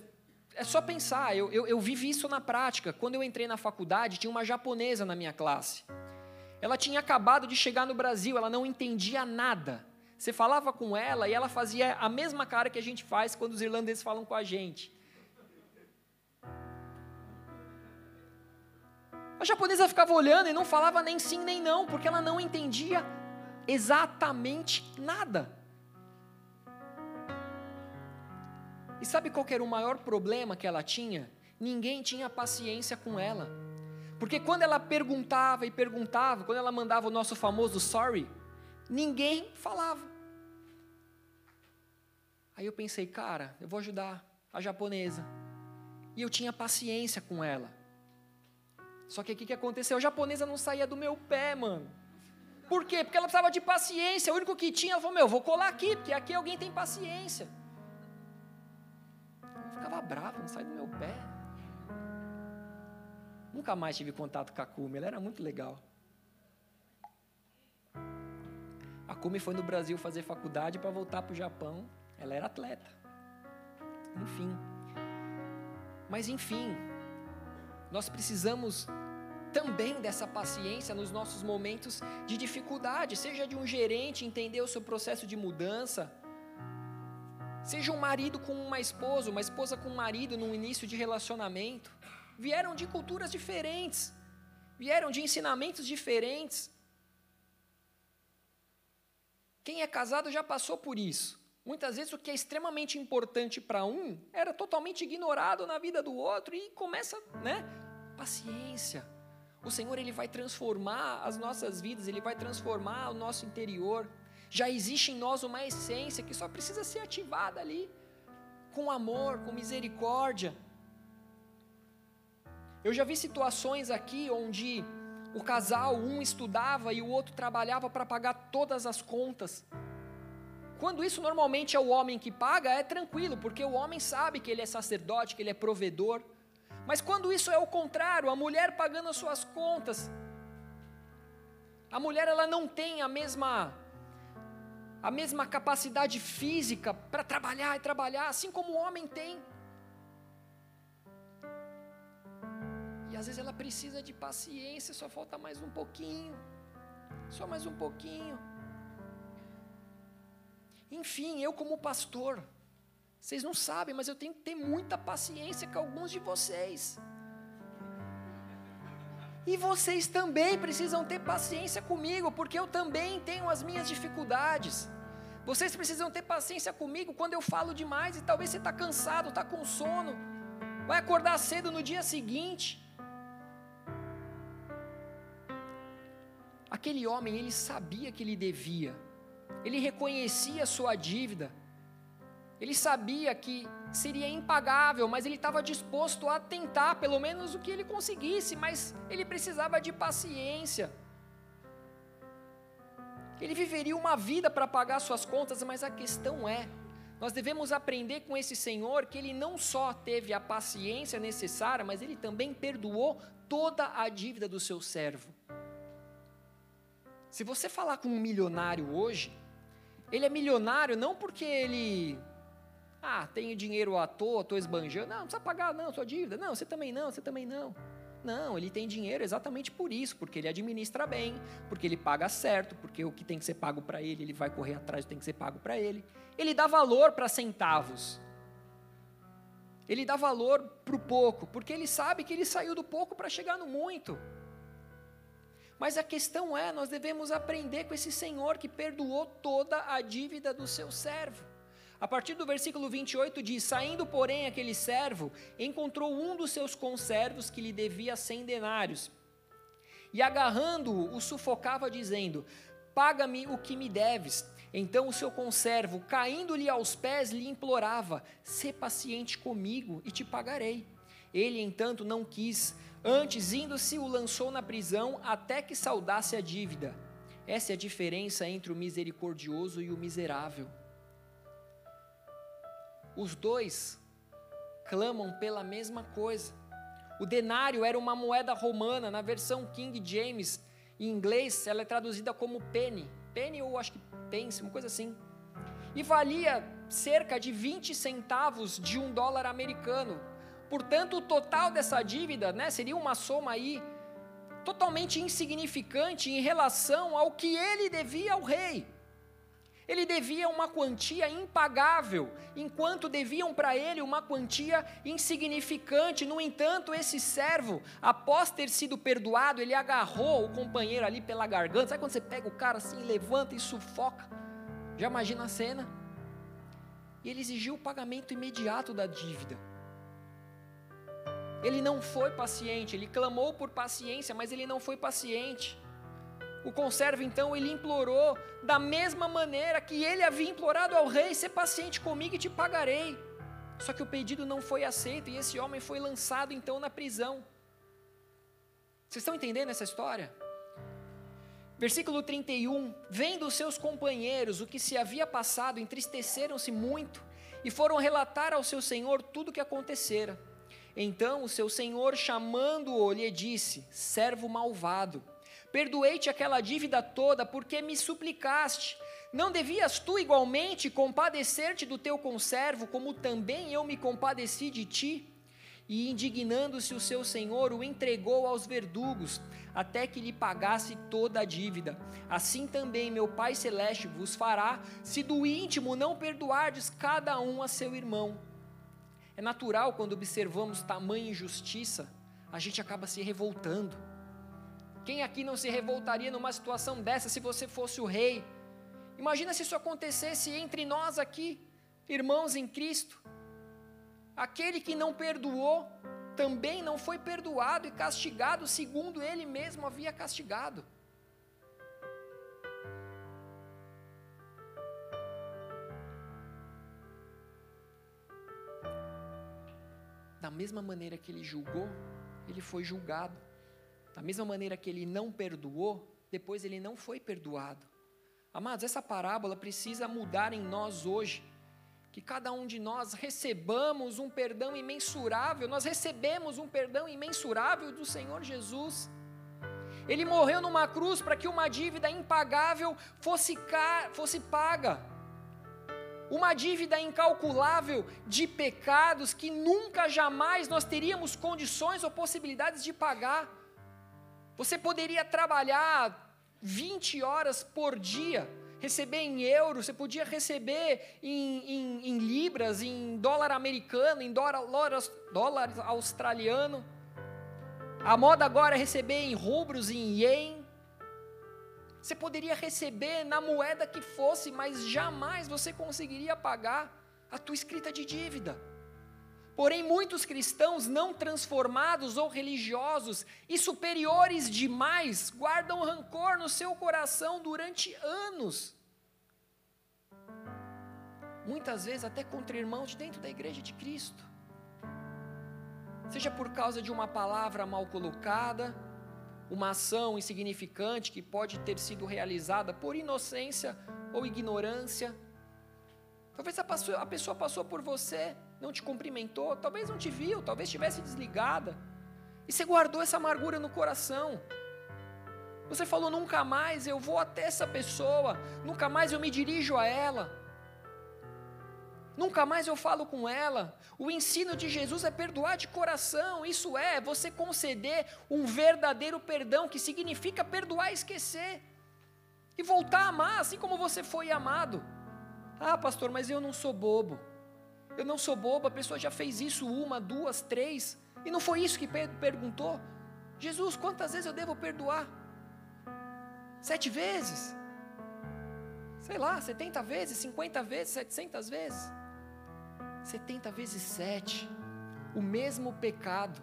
é só pensar, eu, eu, eu vivi isso na prática. Quando eu entrei na faculdade, tinha uma japonesa na minha classe. Ela tinha acabado de chegar no Brasil, ela não entendia nada. Você falava com ela e ela fazia a mesma cara que a gente faz quando os irlandeses falam com a gente. A japonesa ficava olhando e não falava nem sim nem não, porque ela não entendia exatamente nada. E sabe qual era o maior problema que ela tinha? Ninguém tinha paciência com ela. Porque quando ela perguntava e perguntava, quando ela mandava o nosso famoso sorry, ninguém falava. Aí eu pensei, cara, eu vou ajudar a japonesa. E eu tinha paciência com ela. Só que o que aconteceu? A japonesa não saía do meu pé, mano. Por quê? Porque ela precisava de paciência. O único que tinha, eu falei, meu, vou colar aqui, porque aqui alguém tem paciência ficava bravo, não sai do meu pé. Nunca mais tive contato com a Kumi, ela era muito legal. A Kumi foi no Brasil fazer faculdade para voltar para o Japão. Ela era atleta. Enfim. Mas enfim, nós precisamos também dessa paciência nos nossos momentos de dificuldade, seja de um gerente entender o seu processo de mudança, Seja um marido com uma esposa, uma esposa com um marido no início de relacionamento. Vieram de culturas diferentes, vieram de ensinamentos diferentes. Quem é casado já passou por isso. Muitas vezes o que é extremamente importante para um era totalmente ignorado na vida do outro e começa, né? Paciência. O Senhor ele vai transformar as nossas vidas, ele vai transformar o nosso interior já existe em nós uma essência que só precisa ser ativada ali, com amor, com misericórdia. Eu já vi situações aqui onde o casal, um estudava e o outro trabalhava para pagar todas as contas. Quando isso normalmente é o homem que paga, é tranquilo, porque o homem sabe que ele é sacerdote, que ele é provedor. Mas quando isso é o contrário, a mulher pagando as suas contas, a mulher ela não tem a mesma a mesma capacidade física para trabalhar e trabalhar, assim como o homem tem. E às vezes ela precisa de paciência, só falta mais um pouquinho, só mais um pouquinho. Enfim, eu como pastor, vocês não sabem, mas eu tenho que ter muita paciência com alguns de vocês. E vocês também precisam ter paciência comigo, porque eu também tenho as minhas dificuldades. Vocês precisam ter paciência comigo quando eu falo demais e talvez você está cansado, está com sono, vai acordar cedo no dia seguinte. Aquele homem, ele sabia que ele devia, ele reconhecia a sua dívida, ele sabia que seria impagável, mas ele estava disposto a tentar pelo menos o que ele conseguisse, mas ele precisava de paciência. Ele viveria uma vida para pagar suas contas, mas a questão é, nós devemos aprender com esse Senhor que ele não só teve a paciência necessária, mas ele também perdoou toda a dívida do seu servo. Se você falar com um milionário hoje, ele é milionário não porque ele ah, tenho dinheiro à toa, estou esbanjando. Não, não precisa pagar, não, sua dívida. Não, você também não, você também não. Não, ele tem dinheiro exatamente por isso, porque ele administra bem, porque ele paga certo, porque o que tem que ser pago para ele, ele vai correr atrás do que tem que ser pago para ele. Ele dá valor para centavos. Ele dá valor para o pouco, porque ele sabe que ele saiu do pouco para chegar no muito. Mas a questão é, nós devemos aprender com esse Senhor que perdoou toda a dívida do seu servo. A partir do versículo 28 diz: Saindo, porém, aquele servo, encontrou um dos seus conservos que lhe devia cem denários. E agarrando-o, o sufocava, dizendo: Paga-me o que me deves. Então o seu conservo, caindo-lhe aos pés, lhe implorava: Sê paciente comigo e te pagarei. Ele, entanto, não quis, Antes, indo-se, o lançou na prisão até que saudasse a dívida. Essa é a diferença entre o misericordioso e o miserável. Os dois clamam pela mesma coisa. O denário era uma moeda romana, na versão King James, em inglês, ela é traduzida como penny. Penny ou acho que pence, uma coisa assim. E valia cerca de 20 centavos de um dólar americano, Portanto, o total dessa dívida né, seria uma soma aí totalmente insignificante em relação ao que ele devia ao rei. Ele devia uma quantia impagável, enquanto deviam para ele uma quantia insignificante. No entanto, esse servo, após ter sido perdoado, ele agarrou o companheiro ali pela garganta. Sabe quando você pega o cara assim, levanta e sufoca? Já imagina a cena? E ele exigiu o pagamento imediato da dívida. Ele não foi paciente, ele clamou por paciência, mas ele não foi paciente. O conservo então ele implorou da mesma maneira que ele havia implorado ao rei: ser paciente comigo e te pagarei. Só que o pedido não foi aceito e esse homem foi lançado então na prisão. Vocês estão entendendo essa história? Versículo 31: Vendo os seus companheiros o que se havia passado, entristeceram-se muito e foram relatar ao seu senhor tudo o que acontecera. Então o seu senhor, chamando-o, lhe disse: Servo malvado, perdoei-te aquela dívida toda porque me suplicaste. Não devias tu igualmente compadecer-te do teu conservo, como também eu me compadeci de ti? E indignando-se o seu senhor, o entregou aos verdugos, até que lhe pagasse toda a dívida. Assim também meu Pai Celeste vos fará, se do íntimo não perdoardes cada um a seu irmão. É natural quando observamos tamanha injustiça, a gente acaba se revoltando. Quem aqui não se revoltaria numa situação dessa se você fosse o rei? Imagina se isso acontecesse entre nós aqui, irmãos em Cristo. Aquele que não perdoou também não foi perdoado e castigado segundo ele mesmo havia castigado. da mesma maneira que ele julgou, ele foi julgado. Da mesma maneira que ele não perdoou, depois ele não foi perdoado. Amados, essa parábola precisa mudar em nós hoje. Que cada um de nós recebamos um perdão imensurável, nós recebemos um perdão imensurável do Senhor Jesus. Ele morreu numa cruz para que uma dívida impagável fosse, fosse paga uma dívida incalculável de pecados que nunca jamais nós teríamos condições ou possibilidades de pagar. Você poderia trabalhar 20 horas por dia, receber em euros, você podia receber em, em, em libras, em dólar americano, em dólar, dólar australiano. A moda agora é receber em rubros, em ien. Você poderia receber na moeda que fosse, mas jamais você conseguiria pagar a tua escrita de dívida. Porém, muitos cristãos não transformados ou religiosos e superiores demais guardam rancor no seu coração durante anos. Muitas vezes até contra irmãos de dentro da igreja de Cristo. Seja por causa de uma palavra mal colocada, uma ação insignificante que pode ter sido realizada por inocência ou ignorância. Talvez a pessoa, passou por você, não te cumprimentou, talvez não te viu, talvez estivesse desligada. E você guardou essa amargura no coração. Você falou: nunca mais eu vou até essa pessoa, nunca mais eu me dirijo a ela. Nunca mais eu falo com ela. O ensino de Jesus é perdoar de coração. Isso é você conceder um verdadeiro perdão, que significa perdoar e esquecer. E voltar a amar assim como você foi amado. Ah, pastor, mas eu não sou bobo. Eu não sou bobo, a pessoa já fez isso uma, duas, três. E não foi isso que Pedro perguntou. Jesus, quantas vezes eu devo perdoar? Sete vezes? Sei lá, setenta vezes, cinquenta vezes, setecentas vezes? 70 vezes 7, o mesmo pecado.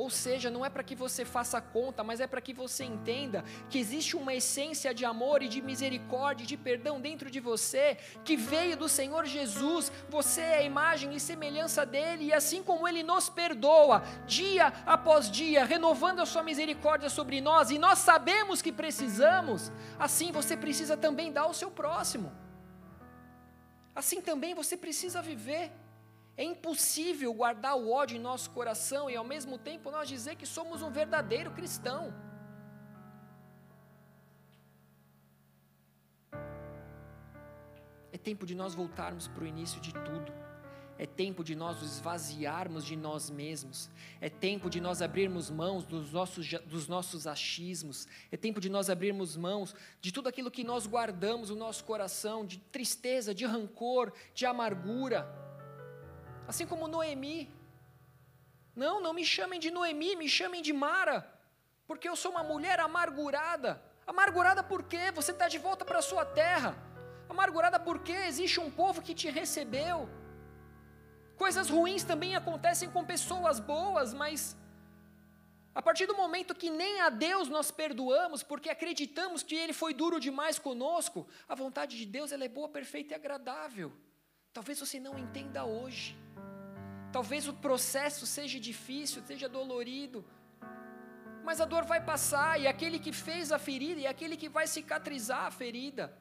Ou seja, não é para que você faça conta, mas é para que você entenda que existe uma essência de amor e de misericórdia, e de perdão dentro de você, que veio do Senhor Jesus. Você é a imagem e semelhança dele, e assim como ele nos perdoa, dia após dia, renovando a sua misericórdia sobre nós, e nós sabemos que precisamos, assim você precisa também dar ao seu próximo. Assim também você precisa viver. É impossível guardar o ódio em nosso coração e ao mesmo tempo nós dizer que somos um verdadeiro cristão. É tempo de nós voltarmos para o início de tudo. É tempo de nós esvaziarmos de nós mesmos. É tempo de nós abrirmos mãos dos nossos, dos nossos achismos. É tempo de nós abrirmos mãos de tudo aquilo que nós guardamos no nosso coração, de tristeza, de rancor, de amargura. Assim como Noemi. Não, não me chamem de Noemi, me chamem de Mara, porque eu sou uma mulher amargurada. Amargurada por quê? Você está de volta para a sua terra. Amargurada porque existe um povo que te recebeu Coisas ruins também acontecem com pessoas boas, mas a partir do momento que nem a Deus nós perdoamos, porque acreditamos que Ele foi duro demais conosco, a vontade de Deus ela é boa, perfeita e agradável. Talvez você não entenda hoje. Talvez o processo seja difícil, seja dolorido. Mas a dor vai passar, e aquele que fez a ferida, e aquele que vai cicatrizar a ferida.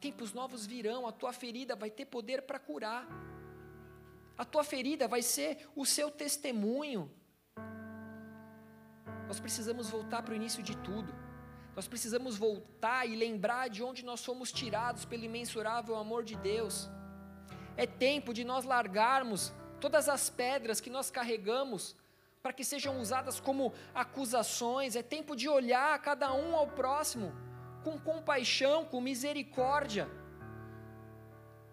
Tempos novos virão, a tua ferida vai ter poder para curar. A tua ferida vai ser o seu testemunho. Nós precisamos voltar para o início de tudo. Nós precisamos voltar e lembrar de onde nós fomos tirados pelo imensurável amor de Deus. É tempo de nós largarmos todas as pedras que nós carregamos para que sejam usadas como acusações. É tempo de olhar cada um ao próximo com compaixão, com misericórdia.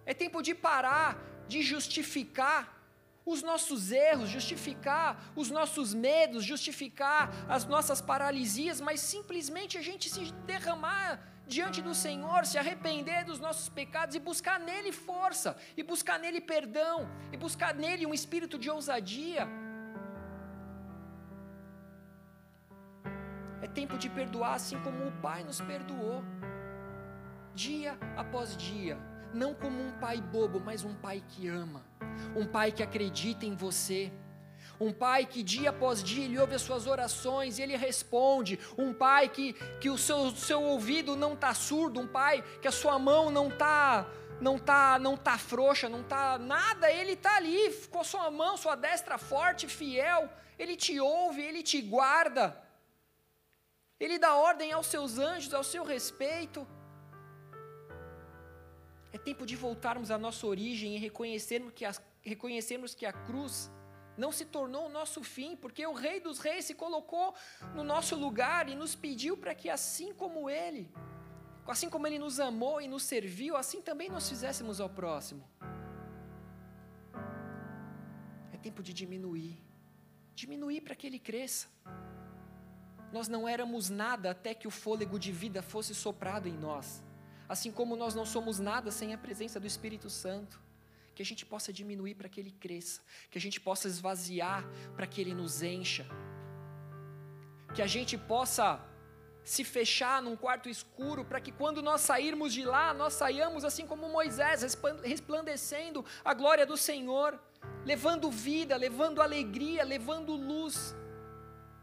É tempo de parar de justificar os nossos erros, justificar os nossos medos, justificar as nossas paralisias, mas simplesmente a gente se derramar diante do Senhor, se arrepender dos nossos pecados e buscar nele força, e buscar nele perdão, e buscar nele um espírito de ousadia. É tempo de perdoar assim como o Pai nos perdoou, dia após dia não como um pai bobo, mas um pai que ama, um pai que acredita em você. Um pai que dia após dia ele ouve as suas orações e ele responde. Um pai que, que o seu, seu ouvido não está surdo. Um pai que a sua mão não está não tá, não tá frouxa, não tá nada. Ele está ali com sua mão, sua destra forte, fiel. Ele te ouve, ele te guarda. Ele dá ordem aos seus anjos, ao seu respeito. É tempo de voltarmos à nossa origem e reconhecermos que, a, reconhecermos que a cruz não se tornou o nosso fim, porque o Rei dos Reis se colocou no nosso lugar e nos pediu para que, assim como Ele, assim como Ele nos amou e nos serviu, assim também nós fizéssemos ao próximo. É tempo de diminuir diminuir para que Ele cresça. Nós não éramos nada até que o fôlego de vida fosse soprado em nós assim como nós não somos nada sem a presença do Espírito Santo. Que a gente possa diminuir para que Ele cresça, que a gente possa esvaziar para que Ele nos encha, que a gente possa se fechar num quarto escuro, para que quando nós sairmos de lá, nós saiamos assim como Moisés, resplandecendo a glória do Senhor, levando vida, levando alegria, levando luz,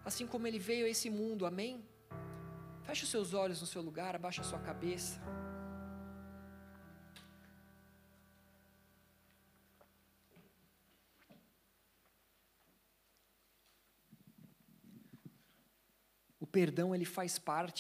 assim como Ele veio a esse mundo, amém? Feche os seus olhos no seu lugar, abaixa a sua cabeça. O perdão ele faz parte